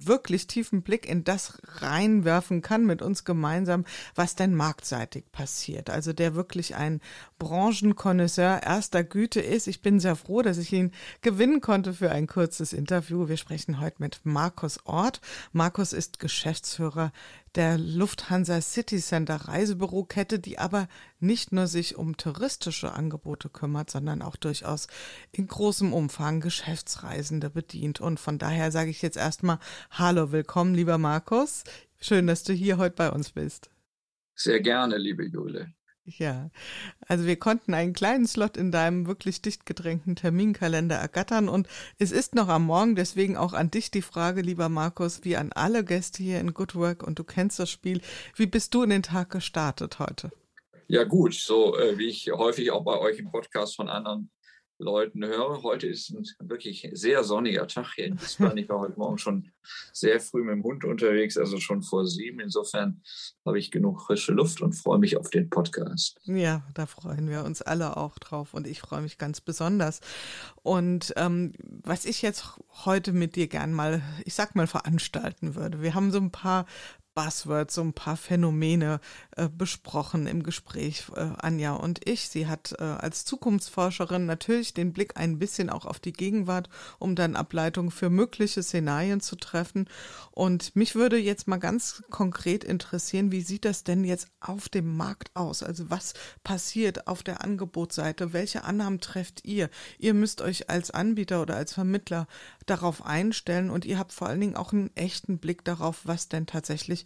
wirklich tiefen Blick in das reinwerfen kann mit uns gemeinsam, was denn marktseitig passiert. Also der wirklich ein Branchenkonnoisseur erster Güte ist. Ich bin sehr froh, dass ich ihn gewinnen konnte für ein kurzes Interview. Wir sprechen heute mit Markus Ort. Markus ist Geschäftsführer der Lufthansa City Center Reisebürokette, die aber nicht nur sich um touristische Angebote kümmert, sondern auch durchaus in großem Umfang Geschäftsreisende bedient. Und von daher sage ich jetzt erstmal Hallo, willkommen, lieber Markus. Schön, dass du hier heute bei uns bist. Sehr gerne, liebe Jule. Ja, also wir konnten einen kleinen Slot in deinem wirklich dicht gedrängten Terminkalender ergattern und es ist noch am Morgen, deswegen auch an dich die Frage, lieber Markus, wie an alle Gäste hier in Good Work und du kennst das Spiel. Wie bist du in den Tag gestartet heute? Ja gut, so äh, wie ich häufig auch bei euch im Podcast von anderen Leuten höre. Heute ist ein wirklich sehr sonniger Tag hier in Wiesbaden. Ich war heute Morgen schon sehr früh mit dem Hund unterwegs, also schon vor sieben. Insofern habe ich genug frische Luft und freue mich auf den Podcast. Ja, da freuen wir uns alle auch drauf und ich freue mich ganz besonders. Und ähm, was ich jetzt heute mit dir gern mal, ich sag mal, veranstalten würde. Wir haben so ein paar Buzzwords, so ein paar Phänomene äh, besprochen im Gespräch, äh, Anja und ich. Sie hat äh, als Zukunftsforscherin natürlich den Blick ein bisschen auch auf die Gegenwart, um dann Ableitungen für mögliche Szenarien zu treffen. Und mich würde jetzt mal ganz konkret interessieren, wie sieht das denn jetzt auf dem Markt aus? Also was passiert auf der Angebotsseite? Welche Annahmen trefft ihr? Ihr müsst euch als Anbieter oder als Vermittler darauf einstellen und ihr habt vor allen Dingen auch einen echten Blick darauf, was denn tatsächlich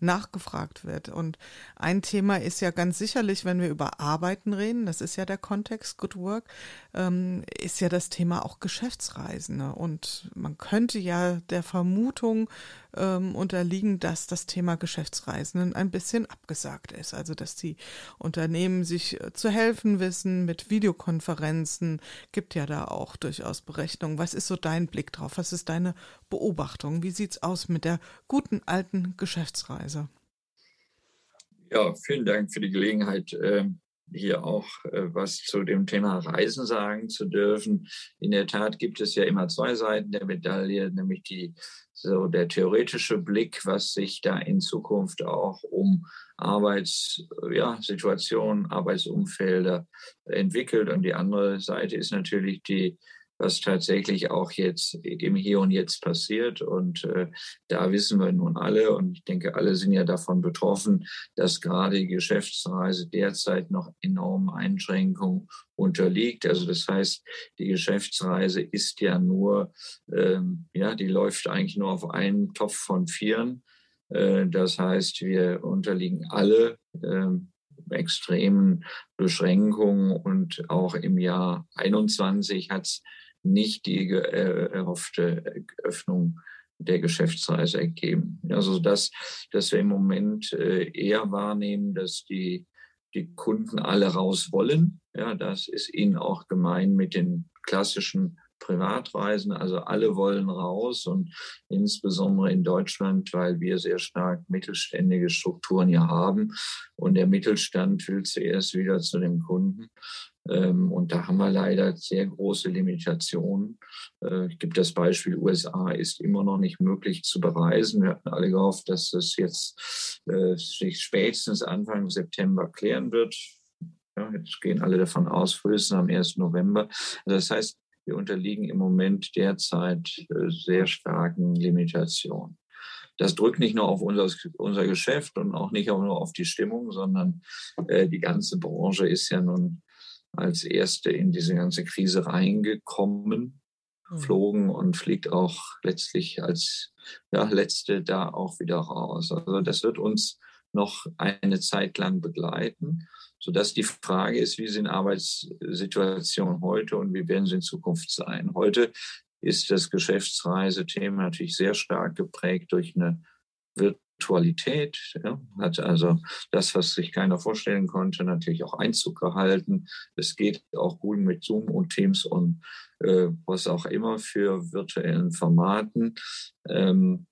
nachgefragt wird. Und ein Thema ist ja ganz sicherlich, wenn wir über Arbeiten reden, das ist ja der Kontext Good Work, ähm, ist ja das Thema auch Geschäftsreisende. Und man könnte ja der Vermutung ähm, unterliegen, dass das Thema Geschäftsreisenden ein bisschen abgesagt ist. Also dass die Unternehmen sich äh, zu helfen wissen mit Videokonferenzen, gibt ja da auch durchaus Berechnungen. Was ist so dein Blick drauf? Was ist deine Beobachtung? Wie sieht's aus mit der guten alten Geschäftsreise? Ja, vielen Dank für die Gelegenheit, ähm, hier auch äh, was zu dem Thema Reisen sagen zu dürfen. In der Tat gibt es ja immer zwei Seiten der Medaille, nämlich die so der theoretische Blick, was sich da in Zukunft auch um Arbeitssituationen, ja, Arbeitsumfelder entwickelt. Und die andere Seite ist natürlich die was tatsächlich auch jetzt im Hier und Jetzt passiert. Und äh, da wissen wir nun alle, und ich denke, alle sind ja davon betroffen, dass gerade die Geschäftsreise derzeit noch enormen Einschränkungen unterliegt. Also das heißt, die Geschäftsreise ist ja nur, ähm, ja, die läuft eigentlich nur auf einen Topf von Vieren. Äh, das heißt, wir unterliegen alle ähm, extremen Beschränkungen und auch im Jahr 21 hat es nicht die äh, erhoffte Öffnung der Geschäftsreise ergeben. Also dass, dass wir im Moment äh, eher wahrnehmen, dass die, die Kunden alle raus wollen. Ja, das ist ihnen auch gemein mit den klassischen Privatreisen. Also alle wollen raus und insbesondere in Deutschland, weil wir sehr stark mittelständige Strukturen hier haben. Und der Mittelstand will zuerst wieder zu dem Kunden. Ähm, und da haben wir leider sehr große Limitationen. Äh, ich gebe das Beispiel, USA ist immer noch nicht möglich zu bereisen. Wir hatten alle gehofft, dass es jetzt äh, sich spätestens Anfang September klären wird. Ja, jetzt gehen alle davon aus, frühestens am 1. November. Das heißt, wir unterliegen im Moment derzeit äh, sehr starken Limitationen. Das drückt nicht nur auf unser, unser Geschäft und auch nicht nur auf die Stimmung, sondern äh, die ganze Branche ist ja nun als erste in diese ganze Krise reingekommen, mhm. flogen und fliegt auch letztlich als ja, letzte da auch wieder raus. Also das wird uns noch eine Zeit lang begleiten, sodass die Frage ist, wie sind Arbeitssituationen heute und wie werden sie in Zukunft sein. Heute ist das Geschäftsreisethema natürlich sehr stark geprägt durch eine Virtualität, ja, hat also das, was sich keiner vorstellen konnte, natürlich auch Einzug gehalten. Es geht auch gut mit Zoom und Teams und äh, was auch immer für virtuellen Formaten. Ähm,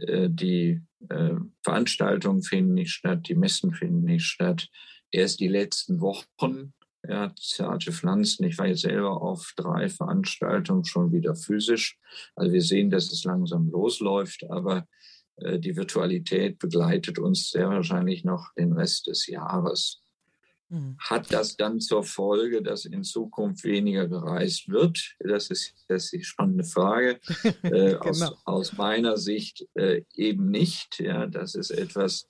äh, die äh, Veranstaltungen finden nicht statt, die Messen finden nicht statt. Erst die letzten Wochen ja, zarte Pflanzen. Ich war jetzt selber auf drei Veranstaltungen schon wieder physisch. Also wir sehen, dass es langsam losläuft, aber die Virtualität begleitet uns sehr wahrscheinlich noch den Rest des Jahres. Mhm. Hat das dann zur Folge, dass in Zukunft weniger gereist wird? Das ist, das ist die spannende Frage. (laughs) äh, genau. aus, aus, meiner Sicht äh, eben nicht. Ja, das ist etwas,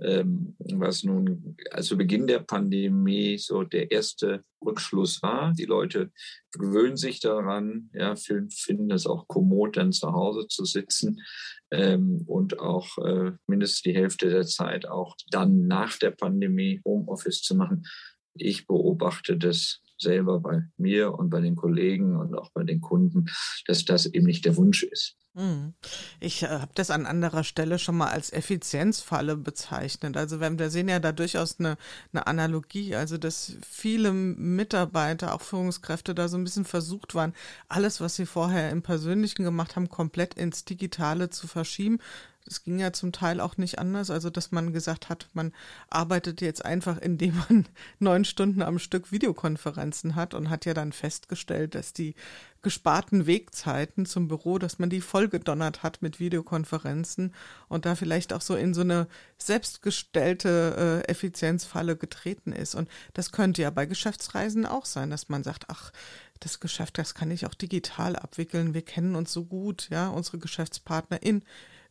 ähm, was nun zu Beginn der Pandemie so der erste Rückschluss war. Die Leute gewöhnen sich daran, ja, finden es auch kommod, dann zu Hause zu sitzen ähm, und auch äh, mindestens die Hälfte der Zeit auch dann nach der Pandemie Homeoffice zu machen. Ich beobachte das selber bei mir und bei den Kollegen und auch bei den Kunden, dass das eben nicht der Wunsch ist. Hm. Ich äh, habe das an anderer Stelle schon mal als Effizienzfalle bezeichnet. Also wir, wir sehen ja da durchaus eine, eine Analogie, also dass viele Mitarbeiter, auch Führungskräfte da so ein bisschen versucht waren, alles, was sie vorher im Persönlichen gemacht haben, komplett ins Digitale zu verschieben. Es ging ja zum Teil auch nicht anders, also dass man gesagt hat, man arbeitet jetzt einfach, indem man (laughs) neun Stunden am Stück Videokonferenzen hat und hat ja dann festgestellt, dass die gesparten Wegzeiten zum Büro, dass man die vollgedonnert hat mit Videokonferenzen und da vielleicht auch so in so eine selbstgestellte äh, Effizienzfalle getreten ist. Und das könnte ja bei Geschäftsreisen auch sein, dass man sagt, ach, das Geschäft, das kann ich auch digital abwickeln. Wir kennen uns so gut, ja, unsere Geschäftspartner in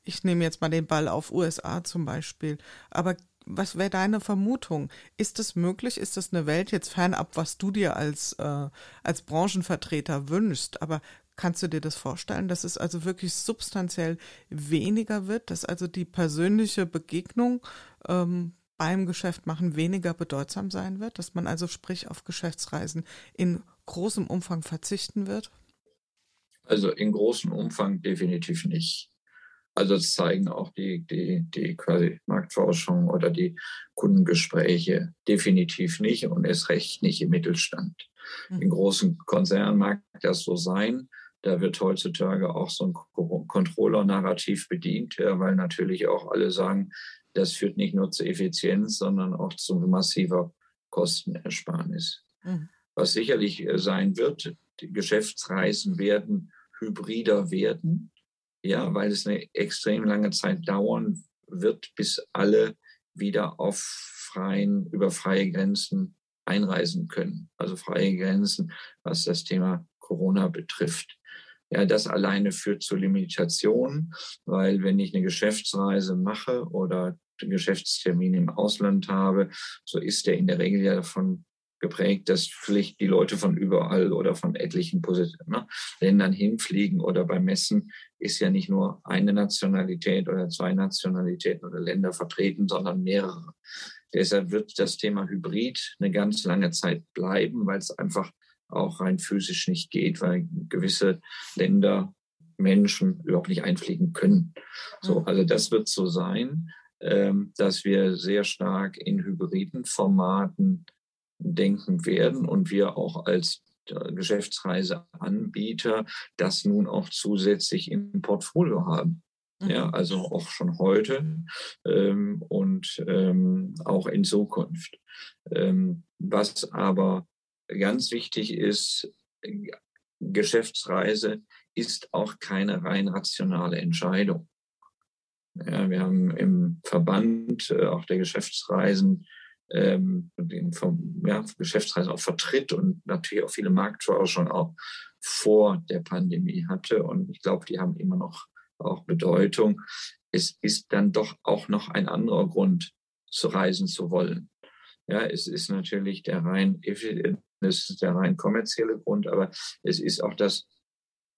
ich nehme jetzt mal den Ball auf USA zum Beispiel. Aber was wäre deine Vermutung? Ist es möglich? Ist das eine Welt jetzt fernab, was du dir als, äh, als Branchenvertreter wünschst? Aber Kannst du dir das vorstellen, dass es also wirklich substanziell weniger wird, dass also die persönliche Begegnung ähm, beim Geschäft machen weniger bedeutsam sein wird, dass man also sprich auf Geschäftsreisen in großem Umfang verzichten wird? Also in großem Umfang definitiv nicht. Also das zeigen auch die, die, die quasi Marktforschung oder die Kundengespräche definitiv nicht und erst recht nicht im Mittelstand. Mhm. In großen Konzernen mag das so sein. Da wird heutzutage auch so ein Controller-Narrativ bedient, ja, weil natürlich auch alle sagen, das führt nicht nur zu Effizienz, sondern auch zu massiver Kostenersparnis. Mhm. Was sicherlich äh, sein wird, die Geschäftsreisen werden hybrider werden, ja, weil es eine extrem lange Zeit dauern wird, bis alle wieder auf freien, über freie Grenzen einreisen können. Also freie Grenzen, was das Thema Corona betrifft. Ja, das alleine führt zu Limitationen, weil wenn ich eine Geschäftsreise mache oder einen Geschäftstermin im Ausland habe, so ist der in der Regel ja davon geprägt, dass vielleicht die Leute von überall oder von etlichen ne, Ländern hinfliegen oder beim Messen ist ja nicht nur eine Nationalität oder zwei Nationalitäten oder Länder vertreten, sondern mehrere. Deshalb wird das Thema Hybrid eine ganz lange Zeit bleiben, weil es einfach auch rein physisch nicht geht, weil gewisse Länder Menschen überhaupt nicht einfliegen können. So, mhm. also das wird so sein, ähm, dass wir sehr stark in hybriden Formaten denken werden und wir auch als äh, Geschäftsreiseanbieter das nun auch zusätzlich im Portfolio haben. Ja, mhm. also auch schon heute ähm, und ähm, auch in Zukunft. Ähm, was aber ganz wichtig ist, Geschäftsreise ist auch keine rein rationale Entscheidung. Ja, wir haben im Verband äh, auch der Geschäftsreisen ähm, vom ja, Geschäftsreisen auch vertritt und natürlich auch viele Marktschauer schon auch vor der Pandemie hatte. Und ich glaube, die haben immer noch auch Bedeutung. Es ist dann doch auch noch ein anderer Grund, zu reisen zu wollen. Ja, es ist natürlich der rein, es ist der rein kommerzielle Grund, aber es ist auch das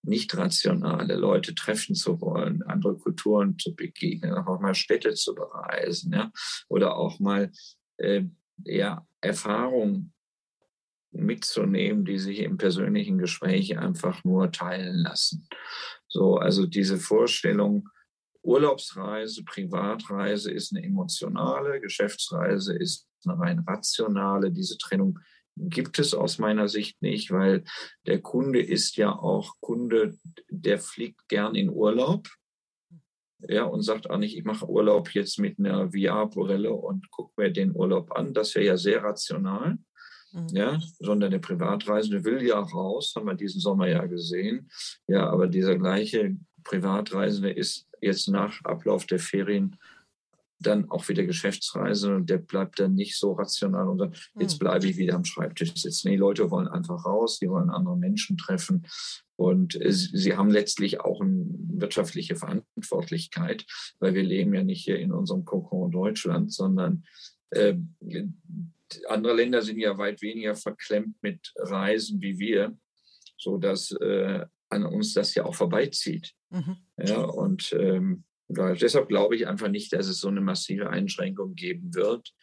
nicht rationale, Leute treffen zu wollen, andere Kulturen zu begegnen, auch mal Städte zu bereisen, ja, oder auch mal äh, ja, Erfahrungen mitzunehmen, die sich im persönlichen Gespräch einfach nur teilen lassen. So, also diese Vorstellung, Urlaubsreise, Privatreise ist eine emotionale, Geschäftsreise ist eine rein rationale. Diese Trennung gibt es aus meiner Sicht nicht, weil der Kunde ist ja auch Kunde, der fliegt gern in Urlaub ja, und sagt auch nicht, ich mache Urlaub jetzt mit einer VR-Brille und gucke mir den Urlaub an. Das wäre ja sehr rational. Mhm. Ja, sondern der Privatreisende will ja raus, haben wir diesen Sommer ja gesehen. Ja, aber dieser gleiche Privatreisende ist jetzt nach Ablauf der Ferien dann auch wieder Geschäftsreise und der bleibt dann nicht so rational und sagt, jetzt hm. bleibe ich wieder am Schreibtisch sitzen. Die Leute wollen einfach raus, die wollen andere Menschen treffen und sie haben letztlich auch eine wirtschaftliche Verantwortlichkeit, weil wir leben ja nicht hier in unserem Kokon Deutschland, sondern äh, andere Länder sind ja weit weniger verklemmt mit Reisen wie wir, so dass äh, an uns das ja auch vorbeizieht. Mhm. Ja, und ähm, deshalb glaube ich einfach nicht, dass es so eine massive Einschränkung geben wird.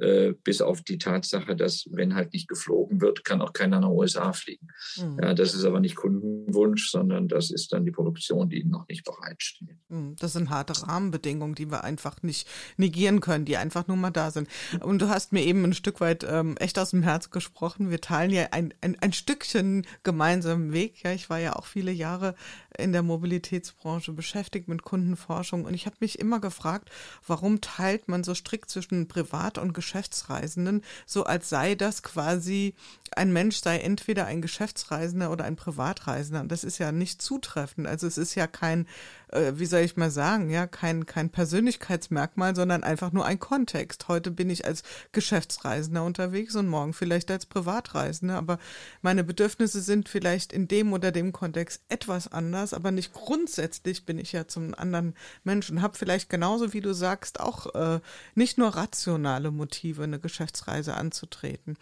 Äh, bis auf die Tatsache, dass wenn halt nicht geflogen wird, kann auch keiner nach USA fliegen. Mhm. Ja, das ist aber nicht Kundenwunsch, sondern das ist dann die Produktion, die noch nicht bereitsteht. Mhm, das sind harte Rahmenbedingungen, die wir einfach nicht negieren können, die einfach nur mal da sind. Und du hast mir eben ein Stück weit ähm, echt aus dem Herz gesprochen. Wir teilen ja ein, ein, ein Stückchen gemeinsamen Weg. Ja, ich war ja auch viele Jahre in der Mobilitätsbranche beschäftigt mit Kundenforschung und ich habe mich immer gefragt, warum teilt man so strikt zwischen Privat- und Geschäft Geschäftsreisenden, so als sei das quasi, ein Mensch sei entweder ein Geschäftsreisender oder ein Privatreisender. Und das ist ja nicht zutreffend. Also es ist ja kein, äh, wie soll ich mal sagen, ja, kein, kein Persönlichkeitsmerkmal, sondern einfach nur ein Kontext. Heute bin ich als Geschäftsreisender unterwegs und morgen vielleicht als Privatreisender. Aber meine Bedürfnisse sind vielleicht in dem oder dem Kontext etwas anders, aber nicht grundsätzlich bin ich ja zum anderen Menschen. Habe vielleicht genauso wie du sagst auch äh, nicht nur rationale Motive Motive, eine Geschäftsreise anzutreten.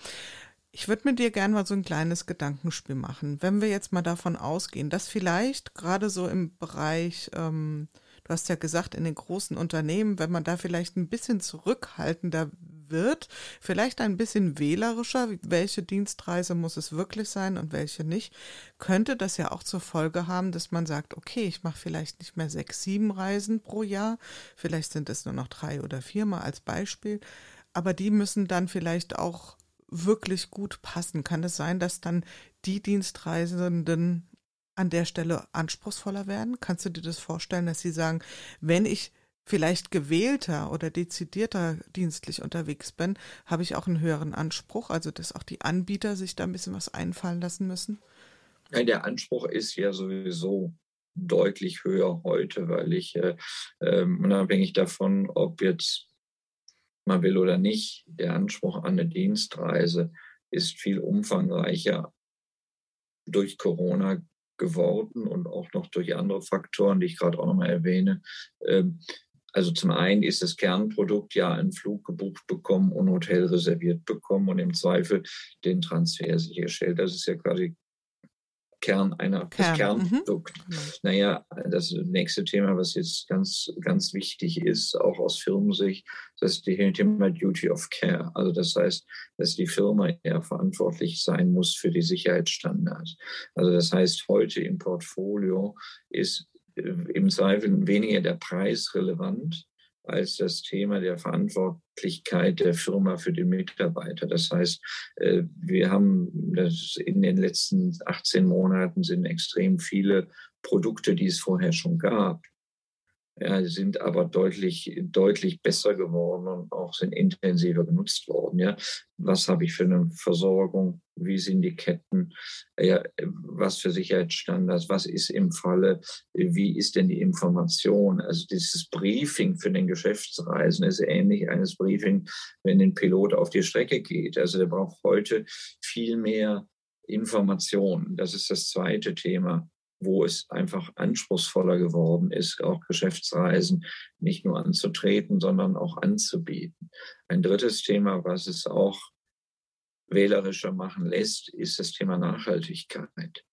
Ich würde mit dir gerne mal so ein kleines Gedankenspiel machen. Wenn wir jetzt mal davon ausgehen, dass vielleicht gerade so im Bereich, ähm, du hast ja gesagt, in den großen Unternehmen, wenn man da vielleicht ein bisschen zurückhaltender wird, vielleicht ein bisschen wählerischer, welche Dienstreise muss es wirklich sein und welche nicht, könnte das ja auch zur Folge haben, dass man sagt, okay, ich mache vielleicht nicht mehr sechs, sieben Reisen pro Jahr, vielleicht sind es nur noch drei oder vier mal als Beispiel, aber die müssen dann vielleicht auch wirklich gut passen. Kann es sein, dass dann die Dienstreisenden an der Stelle anspruchsvoller werden? Kannst du dir das vorstellen, dass sie sagen, wenn ich vielleicht gewählter oder dezidierter dienstlich unterwegs bin, habe ich auch einen höheren Anspruch, also dass auch die Anbieter sich da ein bisschen was einfallen lassen müssen? Ja, der Anspruch ist ja sowieso deutlich höher heute, weil ich äh, äh, unabhängig davon, ob jetzt man will oder nicht, der Anspruch an eine Dienstreise ist viel umfangreicher durch Corona geworden und auch noch durch andere Faktoren, die ich gerade auch nochmal erwähne. Ähm, also zum einen ist das Kernprodukt ja einen Flug gebucht bekommen und Hotel reserviert bekommen und im Zweifel den Transfer sicherstellt. Das ist ja quasi Kern einer, Kern. das Kernprodukt. Mhm. Naja, das nächste Thema, was jetzt ganz, ganz wichtig ist, auch aus Firmensicht, das ist das Thema Duty of Care. Also das heißt, dass die Firma ja verantwortlich sein muss für die Sicherheitsstandards. Also das heißt, heute im Portfolio ist im Zweifel weniger der Preis relevant als das Thema der Verantwortlichkeit der Firma für den Mitarbeiter. Das heißt, äh, wir haben das in den letzten 18 Monaten sind extrem viele Produkte, die es vorher schon gab, sind aber deutlich, deutlich besser geworden und auch sind intensiver genutzt worden. Ja, was habe ich für eine Versorgung? Wie sind die Ketten? Ja, was für Sicherheitsstandards? Was ist im Falle? Wie ist denn die Information? Also dieses Briefing für den Geschäftsreisen ist ähnlich eines Briefing, wenn ein Pilot auf die Strecke geht. Also der braucht heute viel mehr Informationen. Das ist das zweite Thema wo es einfach anspruchsvoller geworden ist, auch Geschäftsreisen nicht nur anzutreten, sondern auch anzubieten. Ein drittes Thema, was es auch wählerischer machen lässt, ist das Thema Nachhaltigkeit.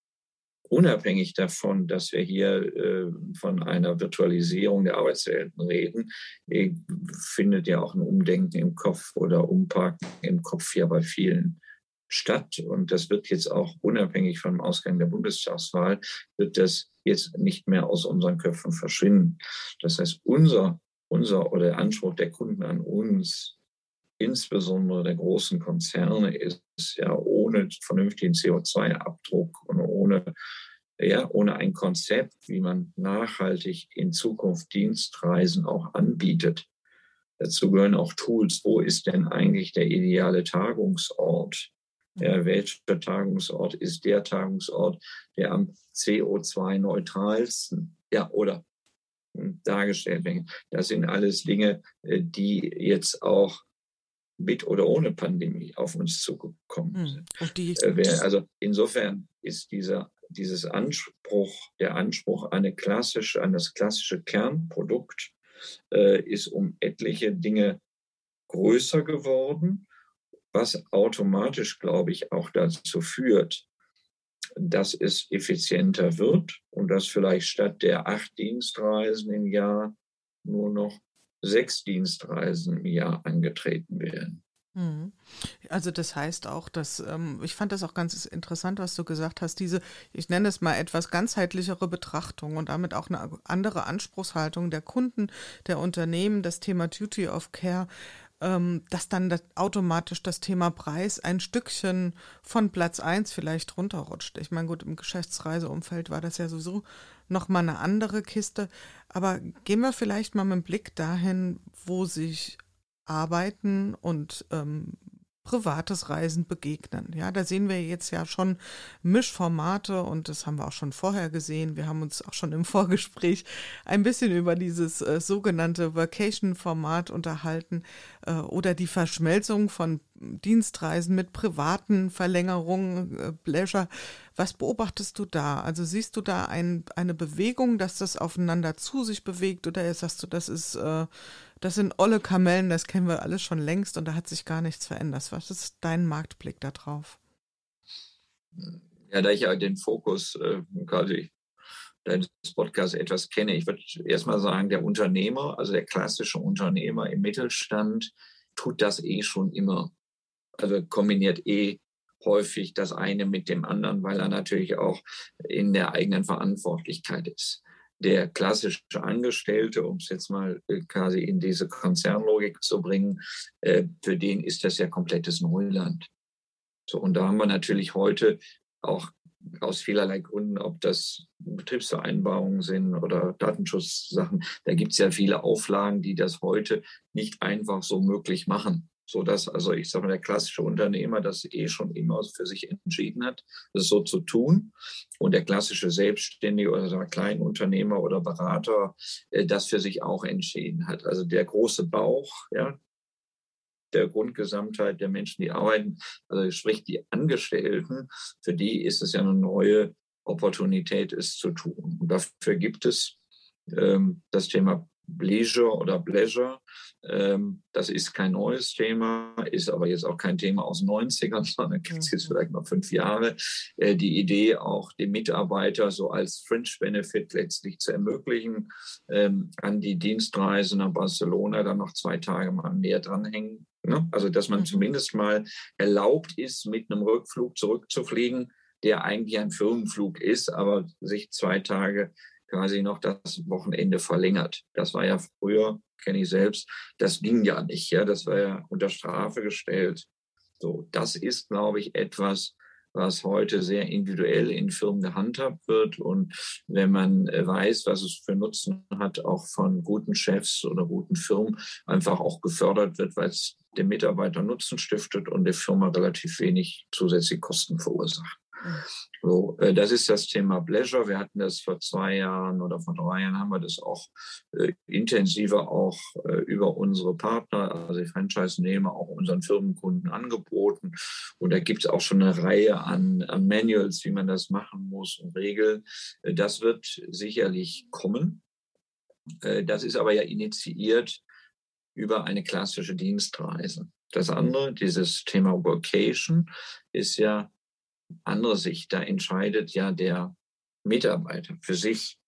Unabhängig davon, dass wir hier äh, von einer Virtualisierung der Arbeitswelten reden, äh, findet ja auch ein Umdenken im Kopf oder Umparken im Kopf hier bei vielen statt. Und das wird jetzt auch unabhängig vom Ausgang der Bundestagswahl, wird das jetzt nicht mehr aus unseren Köpfen verschwinden. Das heißt, unser, unser oder der Anspruch der Kunden an uns, insbesondere der großen Konzerne, ist ja ohne vernünftigen CO2-Abdruck und ohne ja, ohne ein Konzept, wie man nachhaltig in Zukunft Dienstreisen auch anbietet. Dazu gehören auch Tools. Wo ist denn eigentlich der ideale Tagungsort? Ja, welcher Tagungsort ist der Tagungsort, der am CO2-neutralsten, ja, oder hm, dargestellt wird. Das sind alles Dinge, äh, die jetzt auch mit oder ohne Pandemie auf uns zugekommen hm, sind. Hm, also insofern ist dieser, dieses Anspruch, der Anspruch an, eine klassische, an das klassische Kernprodukt, äh, ist um etliche Dinge größer geworden was automatisch, glaube ich, auch dazu führt, dass es effizienter wird und dass vielleicht statt der acht Dienstreisen im Jahr nur noch sechs Dienstreisen im Jahr angetreten werden. Mhm. Also das heißt auch, dass ähm, ich fand das auch ganz interessant, was du gesagt hast, diese, ich nenne es mal etwas ganzheitlichere Betrachtung und damit auch eine andere Anspruchshaltung der Kunden, der Unternehmen, das Thema Duty of Care dass dann das automatisch das Thema Preis ein Stückchen von Platz 1 vielleicht runterrutscht. Ich meine, gut, im Geschäftsreiseumfeld war das ja sowieso nochmal eine andere Kiste. Aber gehen wir vielleicht mal mit dem Blick dahin, wo sich Arbeiten und ähm, privates Reisen begegnen. Ja, da sehen wir jetzt ja schon Mischformate und das haben wir auch schon vorher gesehen. Wir haben uns auch schon im (laughs) Vorgespräch ein bisschen über dieses äh, sogenannte Vacation-Format unterhalten äh, oder die Verschmelzung von Dienstreisen mit privaten Verlängerungen, äh, Pleasure. Was beobachtest du da? Also siehst du da ein, eine Bewegung, dass das aufeinander zu sich bewegt oder sagst du, das ist äh, das sind olle Kamellen, das kennen wir alles schon längst und da hat sich gar nichts verändert. Was ist dein Marktblick da drauf? Ja, da ich ja den Fokus äh, quasi deines Podcasts etwas kenne, ich würde erstmal sagen, der Unternehmer, also der klassische Unternehmer im Mittelstand, tut das eh schon immer. Also kombiniert eh häufig das eine mit dem anderen, weil er natürlich auch in der eigenen Verantwortlichkeit ist. Der klassische Angestellte, um es jetzt mal äh, quasi in diese Konzernlogik zu bringen, äh, für den ist das ja komplettes Neuland. So, und da haben wir natürlich heute auch aus vielerlei Gründen, ob das Betriebsvereinbarungen sind oder Datenschutzsachen, da gibt es ja viele Auflagen, die das heute nicht einfach so möglich machen so dass also ich sage mal der klassische Unternehmer das eh schon immer für sich entschieden hat, das so zu tun und der klassische Selbstständige oder der Kleinunternehmer oder Berater äh, das für sich auch entschieden hat. Also der große Bauch, ja, der Grundgesamtheit der Menschen, die arbeiten, also sprich die Angestellten, für die ist es ja eine neue Opportunität, es zu tun. Und dafür gibt es ähm, das Thema Leisure oder Pleasure. Ähm, das ist kein neues Thema, ist aber jetzt auch kein Thema aus den 90ern, (laughs) sondern gibt es jetzt mhm. vielleicht noch fünf Jahre. Äh, die Idee, auch den Mitarbeiter so als Fringe-Benefit letztlich zu ermöglichen, ähm, an die Dienstreise nach Barcelona dann noch zwei Tage mal mehr dranhängen. Ne? Also, dass man mhm. zumindest mal erlaubt ist, mit einem Rückflug zurückzufliegen, der eigentlich ein Firmenflug ist, aber sich zwei Tage quasi noch das Wochenende verlängert. Das war ja früher, kenne ich selbst, das ging ja nicht. Ja, das war ja unter Strafe gestellt. So, das ist, glaube ich, etwas, was heute sehr individuell in Firmen gehandhabt wird. Und wenn man weiß, was es für Nutzen hat, auch von guten Chefs oder guten Firmen, einfach auch gefördert wird, weil es dem Mitarbeiter Nutzen stiftet und der Firma relativ wenig zusätzliche Kosten verursacht. So, äh, das ist das Thema Pleasure. Wir hatten das vor zwei Jahren oder vor drei Jahren haben wir das auch äh, intensiver auch äh, über unsere Partner, also die Franchise-Nehmer, auch unseren Firmenkunden angeboten. Und da gibt es auch schon eine Reihe an, an Manuals, wie man das machen muss und Regeln. Äh, das wird sicherlich kommen. Äh, das ist aber ja initiiert über eine klassische Dienstreise. Das andere, dieses Thema Workation, ist ja andere Sicht. Da entscheidet ja der Mitarbeiter für sich.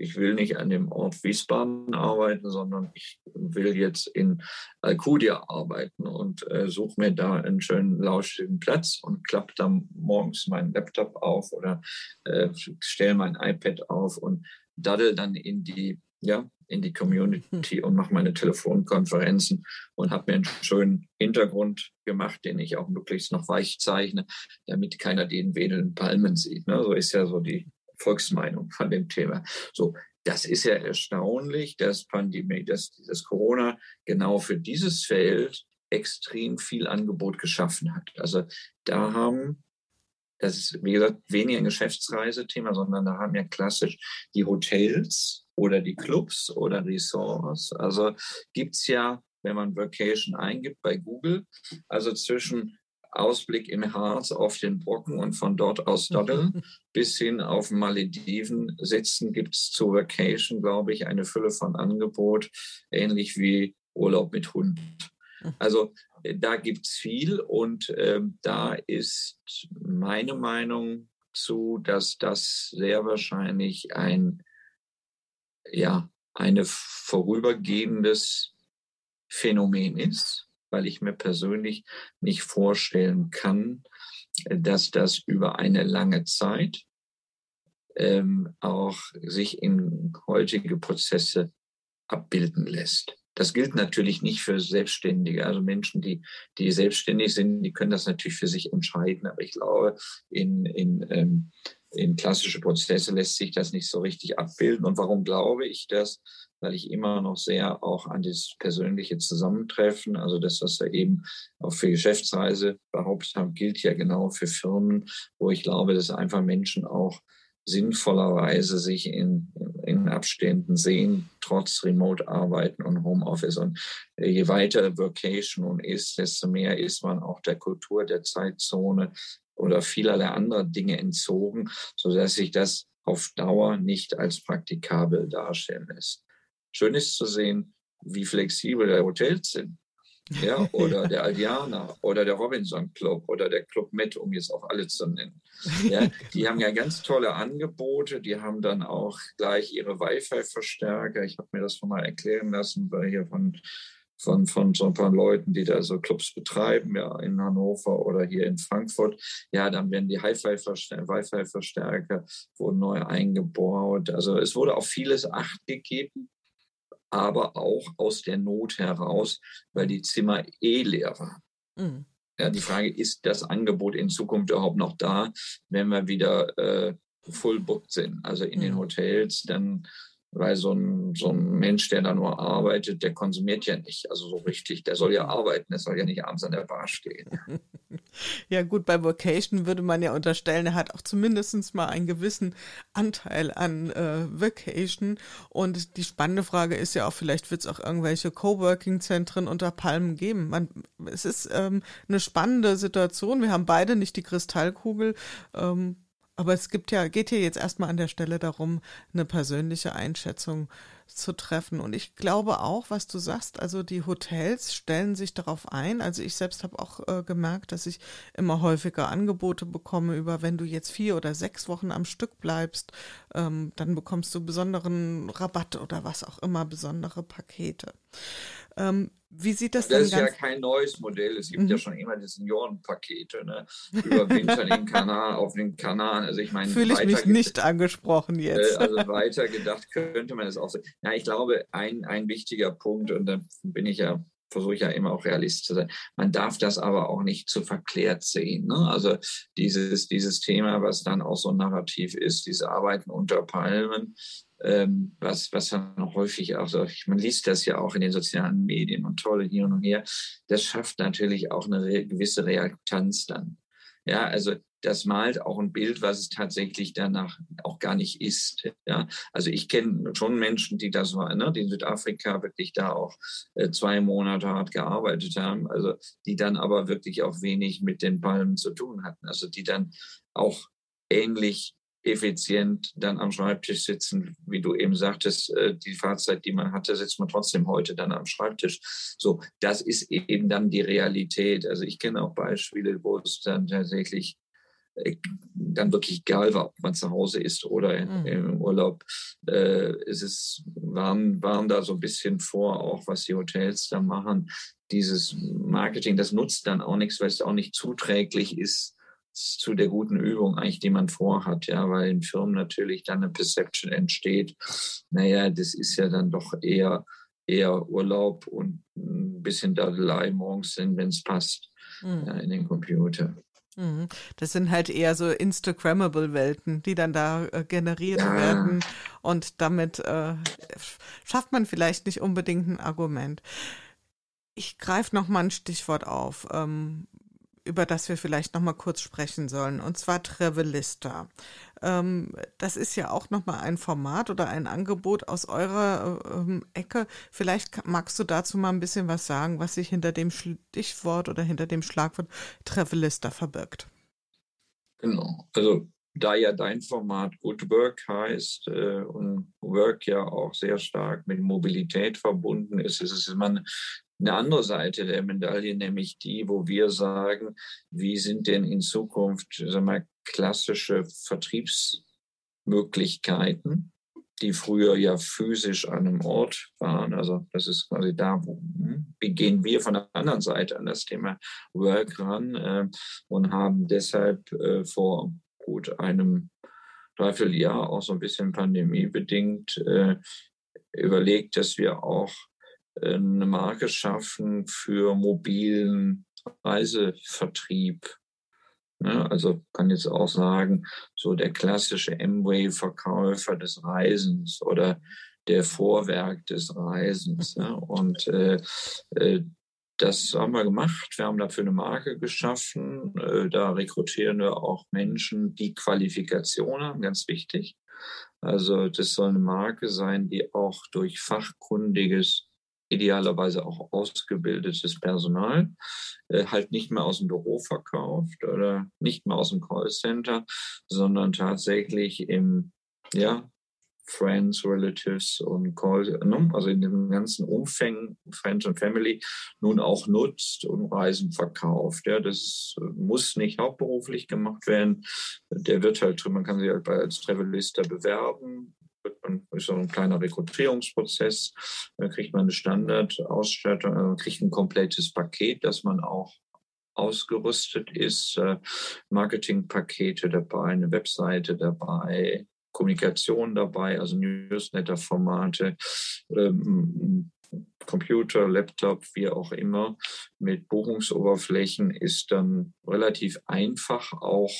Ich will nicht an dem Ort Wiesbaden arbeiten, sondern ich will jetzt in Alcudia arbeiten und äh, suche mir da einen schönen lauschigen Platz und klappe dann morgens meinen Laptop auf oder äh, stelle mein iPad auf und daddel dann in die ja, in die Community und mache meine Telefonkonferenzen und habe mir einen schönen Hintergrund gemacht, den ich auch möglichst noch weich zeichne, damit keiner den wedelnden Palmen sieht. Ne? So ist ja so die Volksmeinung von dem Thema. So, das ist ja erstaunlich, dass Pandemie, dass dieses Corona genau für dieses Feld extrem viel Angebot geschaffen hat. Also da haben das ist, wie gesagt, weniger ein Geschäftsreisethema, sondern da haben ja klassisch die Hotels oder die Clubs oder Resorts. Also gibt's ja, wenn man Vacation eingibt bei Google, also zwischen Ausblick im Harz auf den Brocken und von dort aus Doddeln bis hin auf Malediven sitzen, gibt's zu Vacation, glaube ich, eine Fülle von Angebot, ähnlich wie Urlaub mit Hund. Mhm. Also äh, da gibt's viel und äh, da ist meine Meinung zu, dass das sehr wahrscheinlich ein ja, eine vorübergehendes Phänomen ist, weil ich mir persönlich nicht vorstellen kann, dass das über eine lange Zeit ähm, auch sich in heutige Prozesse abbilden lässt. Das gilt natürlich nicht für Selbstständige, also Menschen, die, die selbstständig sind, die können das natürlich für sich entscheiden. Aber ich glaube, in, in ähm, in klassische Prozesse lässt sich das nicht so richtig abbilden. Und warum glaube ich das? Weil ich immer noch sehr auch an das persönliche Zusammentreffen, also das, was wir eben auch für Geschäftsreise behauptet haben, gilt ja genau für Firmen, wo ich glaube, dass einfach Menschen auch sinnvollerweise sich in, in Abständen sehen, trotz Remote-Arbeiten und Homeoffice. Und je weiter Vocation ist, desto mehr ist man auch der Kultur, der Zeitzone, oder vielerlei anderer Dinge entzogen, so dass sich das auf Dauer nicht als praktikabel darstellen lässt. Schön ist zu sehen, wie flexibel die Hotels sind. Ja, (laughs) oder der Aldiana oder der Robinson Club oder der Club Med, um jetzt auch alle zu nennen. Ja, die haben ja ganz tolle Angebote, die haben dann auch gleich ihre Wi-Fi-Verstärker. Ich habe mir das schon mal erklären lassen, weil hier von, von, von so ein paar Leuten, die da so Clubs betreiben, ja, in Hannover oder hier in Frankfurt. Ja, dann werden die Wi-Fi-Verstärker wurden neu eingebaut. Also es wurde auf vieles Acht gegeben aber auch aus der Not heraus, weil die Zimmer eh leer waren. Mhm. Ja, die Frage, ist das Angebot in Zukunft überhaupt noch da, wenn wir wieder äh, full booked sind, also in mhm. den Hotels, dann weil so ein, so ein Mensch, der da nur arbeitet, der konsumiert ja nicht, also so richtig. Der soll ja arbeiten, der soll ja nicht abends an der Bar stehen. (laughs) Ja gut, bei Vocation würde man ja unterstellen, er hat auch zumindest mal einen gewissen Anteil an äh, Vacation. Und die spannende Frage ist ja auch, vielleicht wird es auch irgendwelche Coworking-Zentren unter Palmen geben. Man, es ist ähm, eine spannende Situation. Wir haben beide nicht die Kristallkugel. Ähm, aber es gibt ja, geht hier jetzt erstmal an der Stelle darum, eine persönliche Einschätzung zu treffen. Und ich glaube auch, was du sagst, also die Hotels stellen sich darauf ein. Also ich selbst habe auch äh, gemerkt, dass ich immer häufiger Angebote bekomme über, wenn du jetzt vier oder sechs Wochen am Stück bleibst, ähm, dann bekommst du besonderen Rabatt oder was auch immer, besondere Pakete. Ähm, wie sieht das, das denn ist ja kein neues Modell. Es gibt mhm. ja schon immer die Seniorenpakete, ne? Überwintern den Kanal, auf den Kanal. Also ich meine, fühle ich mich nicht angesprochen jetzt. Äh, also weiter gedacht könnte man es auch so. Ja, ich glaube, ein, ein wichtiger Punkt, und da bin ich ja versuche ich ja immer auch realistisch zu sein. Man darf das aber auch nicht zu verklärt sehen. Ne? Also dieses, dieses Thema, was dann auch so narrativ ist, diese Arbeiten unter Palmen, ähm, was, was dann häufig auch so, man liest das ja auch in den sozialen Medien und tolle hier und her, das schafft natürlich auch eine gewisse Reaktanz dann. Ja, also das malt auch ein Bild, was es tatsächlich danach auch gar nicht ist. Ja, also ich kenne schon Menschen, die das waren, ne, die in Südafrika wirklich da auch äh, zwei Monate hart gearbeitet haben, also die dann aber wirklich auch wenig mit den Palmen zu tun hatten, also die dann auch ähnlich effizient dann am Schreibtisch sitzen, wie du eben sagtest, äh, die Fahrzeit, die man hatte, sitzt man trotzdem heute dann am Schreibtisch. So, das ist eben dann die Realität. Also ich kenne auch Beispiele, wo es dann tatsächlich äh, dann wirklich egal war, ob man zu Hause ist oder mhm. im Urlaub. Äh, es ist, waren, waren da so ein bisschen vor, auch was die Hotels da machen. Dieses Marketing, das nutzt dann auch nichts, weil es auch nicht zuträglich ist zu der guten Übung eigentlich, die man vorhat, ja, weil in Firmen natürlich dann eine Perception entsteht. Naja, das ist ja dann doch eher, eher Urlaub und ein bisschen Dadelei morgens sind, wenn es passt, mhm. ja, in den Computer. Mhm. Das sind halt eher so Instagrammable Welten, die dann da äh, generiert ja. werden. Und damit äh, schafft man vielleicht nicht unbedingt ein Argument. Ich greife noch mal ein Stichwort auf. Ähm, über das wir vielleicht noch mal kurz sprechen sollen, und zwar Travelista. Ähm, das ist ja auch noch mal ein Format oder ein Angebot aus eurer ähm, Ecke. Vielleicht magst du dazu mal ein bisschen was sagen, was sich hinter dem Stichwort oder hinter dem Schlagwort Travelista verbirgt. Genau, also da ja dein Format Good Work heißt äh, und Work ja auch sehr stark mit Mobilität verbunden ist, ist es immer eine andere Seite der Medaille, nämlich die, wo wir sagen, wie sind denn in Zukunft sagen wir, klassische Vertriebsmöglichkeiten, die früher ja physisch an einem Ort waren. Also das ist quasi da, wo hm, gehen wir von der anderen Seite an das Thema Work ran äh, und haben deshalb äh, vor gut einem Dreivierteljahr auch so ein bisschen pandemiebedingt äh, überlegt, dass wir auch eine Marke schaffen für mobilen Reisevertrieb. Ne, also kann jetzt auch sagen, so der klassische M-Way-Verkäufer des Reisens oder der Vorwerk des Reisens. Ne? Und äh, äh, das haben wir gemacht. Wir haben dafür eine Marke geschaffen. Äh, da rekrutieren wir auch Menschen, die Qualifikation haben, ganz wichtig. Also das soll eine Marke sein, die auch durch fachkundiges idealerweise auch ausgebildetes Personal, äh, halt nicht mehr aus dem Büro verkauft oder nicht mehr aus dem Callcenter, sondern tatsächlich im, ja, Friends, Relatives und Call, ne? also in dem ganzen Umfang Friends und Family nun auch nutzt und Reisen verkauft. Ja, das muss nicht hauptberuflich gemacht werden. Der wird halt, man kann sich halt als Travelista bewerben, ist so ein kleiner Rekrutierungsprozess, dann kriegt man eine Standardausstattung, also kriegt ein komplettes Paket, das man auch ausgerüstet ist, äh, Marketingpakete dabei, eine Webseite dabei, Kommunikation dabei, also Newsletter-Formate, ähm, Computer, Laptop, wie auch immer, mit Buchungsoberflächen ist dann relativ einfach auch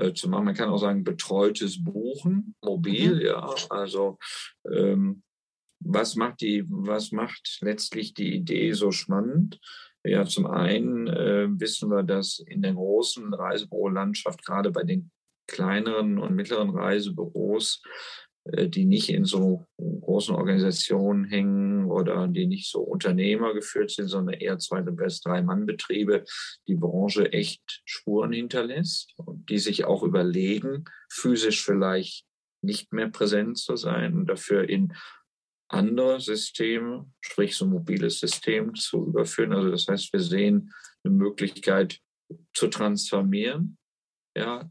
äh, zu machen. Man kann auch sagen, betreutes Buchen, mobil, mhm. ja. Also ähm, was macht die, was macht letztlich die Idee so spannend? Ja, zum einen äh, wissen wir, dass in der großen Reisebürolandschaft, gerade bei den kleineren und mittleren Reisebüros, die nicht in so großen Organisationen hängen oder die nicht so Unternehmer geführt sind, sondern eher zwei bis drei Mann-Betriebe, die Branche echt Spuren hinterlässt und die sich auch überlegen, physisch vielleicht nicht mehr präsent zu sein und dafür in andere Systeme, sprich so ein mobiles System zu überführen. Also das heißt, wir sehen eine Möglichkeit zu transformieren, ja,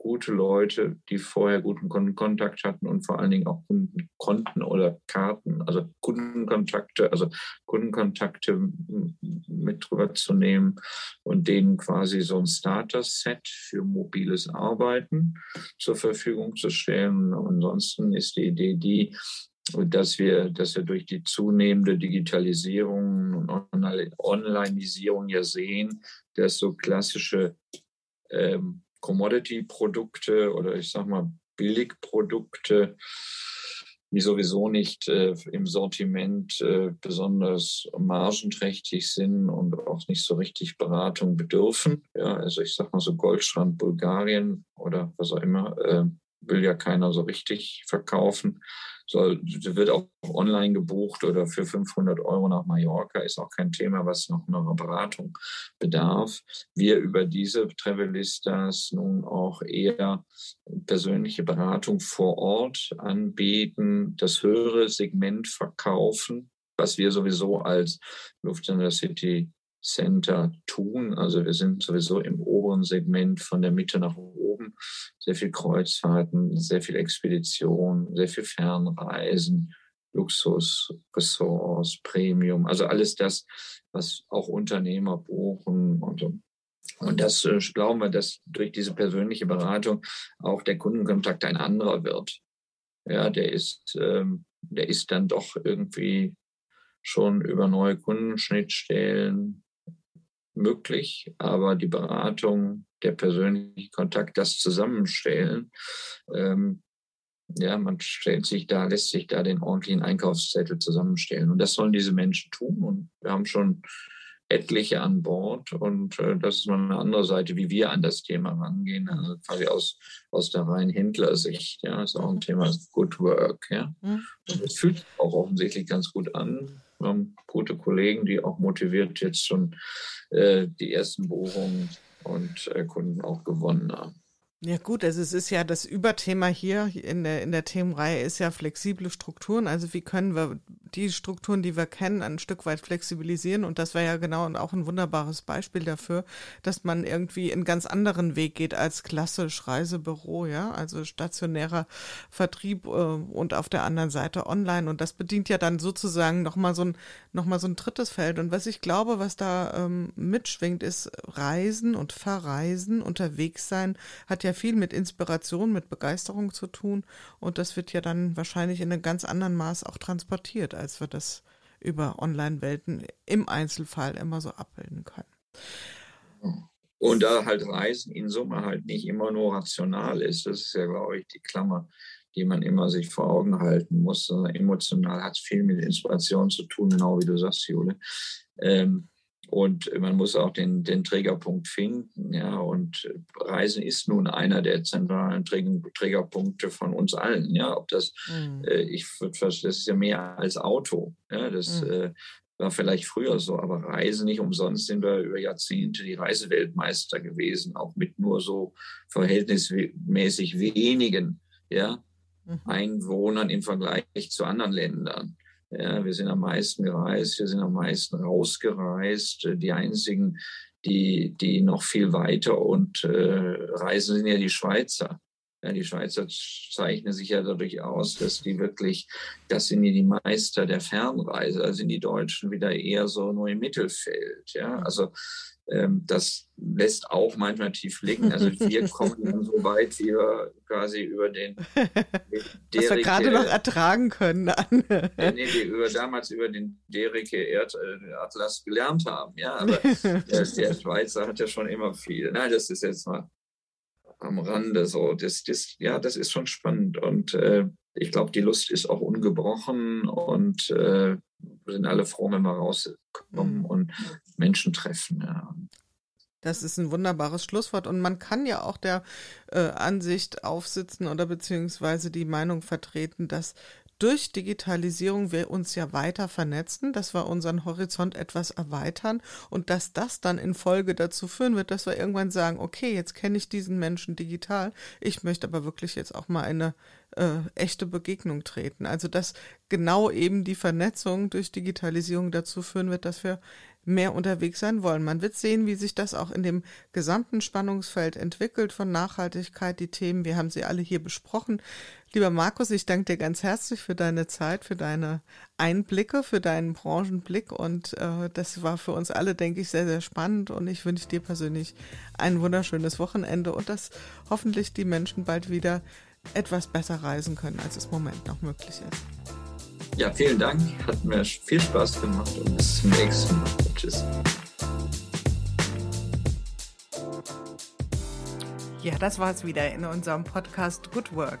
gute Leute, die vorher guten Kundenkontakt hatten und vor allen Dingen auch Kundenkonten oder Karten, also Kundenkontakte, also Kundenkontakte mit drüber zu nehmen und denen quasi so ein Starter-Set für mobiles Arbeiten zur Verfügung zu stellen. Ansonsten ist die Idee die, dass wir, dass wir durch die zunehmende Digitalisierung und Onlineisierung ja sehen, dass so klassische ähm, Commodity-Produkte oder ich sag mal Billigprodukte, die sowieso nicht äh, im Sortiment äh, besonders margenträchtig sind und auch nicht so richtig Beratung bedürfen. Ja, also ich sag mal so Goldstrand Bulgarien oder was auch immer, äh, will ja keiner so richtig verkaufen. Soll, wird auch online gebucht oder für 500 Euro nach Mallorca ist auch kein Thema, was noch einer Beratung bedarf. Wir über diese Travelistas nun auch eher persönliche Beratung vor Ort anbieten, das höhere Segment verkaufen, was wir sowieso als Lufthansa City Center tun. Also wir sind sowieso im oberen Segment von der Mitte nach oben. Sehr viel Kreuzfahrten, sehr viel Expedition, sehr viel Fernreisen, Luxus, Ressorts, Premium. Also alles das, was auch Unternehmer buchen und und das äh, glauben wir, dass durch diese persönliche Beratung auch der Kundenkontakt ein anderer wird. Ja, der ist, ähm, der ist dann doch irgendwie schon über neue Kundenschnittstellen, möglich, aber die Beratung, der persönliche Kontakt, das Zusammenstellen, ähm, ja, man stellt sich da, lässt sich da den ordentlichen Einkaufszettel zusammenstellen. Und das sollen diese Menschen tun. Und wir haben schon etliche an Bord. Und äh, das ist mal eine andere Seite, wie wir an das Thema rangehen. Also quasi aus, aus der reinen Händlersicht. Ja, ist auch ein Thema Good Work. Ja. Mhm. Und es fühlt sich auch offensichtlich ganz gut an. Haben gute Kollegen, die auch motiviert jetzt schon äh, die ersten Buchungen und äh, Kunden auch gewonnen haben. Ja gut, also es ist ja das Überthema hier in der, in der Themenreihe ist ja flexible Strukturen. Also wie können wir die Strukturen, die wir kennen, ein Stück weit flexibilisieren? Und das wäre ja genau und auch ein wunderbares Beispiel dafür, dass man irgendwie einen ganz anderen Weg geht als klassisch Reisebüro, ja, also stationärer Vertrieb äh, und auf der anderen Seite online. Und das bedient ja dann sozusagen nochmal so ein, noch mal so ein drittes Feld. Und was ich glaube, was da ähm, mitschwingt, ist Reisen und Verreisen, unterwegs sein, hat ja viel mit Inspiration, mit Begeisterung zu tun und das wird ja dann wahrscheinlich in einem ganz anderen Maß auch transportiert, als wir das über Online-Welten im Einzelfall immer so abbilden können. Und da halt Reisen in Summe halt nicht immer nur rational ist, das ist ja, glaube ich, die Klammer, die man immer sich vor Augen halten muss. Emotional hat viel mit Inspiration zu tun, genau wie du sagst, Jule. Ähm, und man muss auch den, den Trägerpunkt finden. Ja, und Reisen ist nun einer der zentralen Trägerpunkte von uns allen. Ja, ob das, mhm. äh, ich würde das ist ja mehr als Auto. Ja, das mhm. äh, war vielleicht früher so, aber Reisen nicht umsonst sind wir über Jahrzehnte die Reiseweltmeister gewesen, auch mit nur so verhältnismäßig wenigen, ja, mhm. Einwohnern im Vergleich zu anderen Ländern. Ja, wir sind am meisten gereist, wir sind am meisten rausgereist. Die einzigen, die, die noch viel weiter und äh, reisen, sind ja die Schweizer. Ja, die Schweizer zeichnen sich ja dadurch aus, dass die wirklich, das sind ja die Meister der Fernreise, da sind die Deutschen wieder eher so nur im Mittelfeld. Ja, also ähm, das lässt auch manchmal tief liegen. Also wir (laughs) kommen dann so weit, wie wir quasi über den, (laughs) Was wir gerade noch ertragen können. Nee, nee, über, damals über den Derike Erd, äh, Atlas gelernt haben. Ja, aber (laughs) der, der Schweizer hat ja schon immer viel. Nein, das ist jetzt mal am Rande so. Das, das, ja, das ist schon spannend und äh, ich glaube, die Lust ist auch ungebrochen und äh, wir sind alle froh, wenn wir rauskommen mhm. und Menschen treffen. Ja. Das ist ein wunderbares Schlusswort und man kann ja auch der äh, Ansicht aufsitzen oder beziehungsweise die Meinung vertreten, dass durch Digitalisierung wir uns ja weiter vernetzen, dass wir unseren Horizont etwas erweitern und dass das dann in Folge dazu führen wird, dass wir irgendwann sagen, okay, jetzt kenne ich diesen Menschen digital, ich möchte aber wirklich jetzt auch mal eine äh, echte Begegnung treten. Also dass genau eben die Vernetzung durch Digitalisierung dazu führen wird, dass wir mehr unterwegs sein wollen. Man wird sehen, wie sich das auch in dem gesamten Spannungsfeld entwickelt von Nachhaltigkeit, die Themen. Wir haben sie alle hier besprochen. Lieber Markus, ich danke dir ganz herzlich für deine Zeit, für deine Einblicke, für deinen Branchenblick und äh, das war für uns alle, denke ich, sehr, sehr spannend und ich wünsche dir persönlich ein wunderschönes Wochenende und dass hoffentlich die Menschen bald wieder etwas besser reisen können, als es im Moment noch möglich ist. Ja, vielen Dank. Hat mir viel Spaß gemacht und bis zum nächsten Mal. Tschüss. Ja, das war es wieder in unserem Podcast Good Work,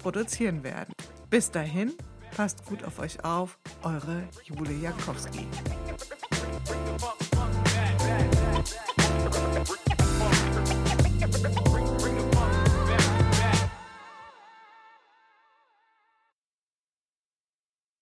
produzieren werden. Bis dahin, passt gut auf euch auf, eure Jule Jakowski.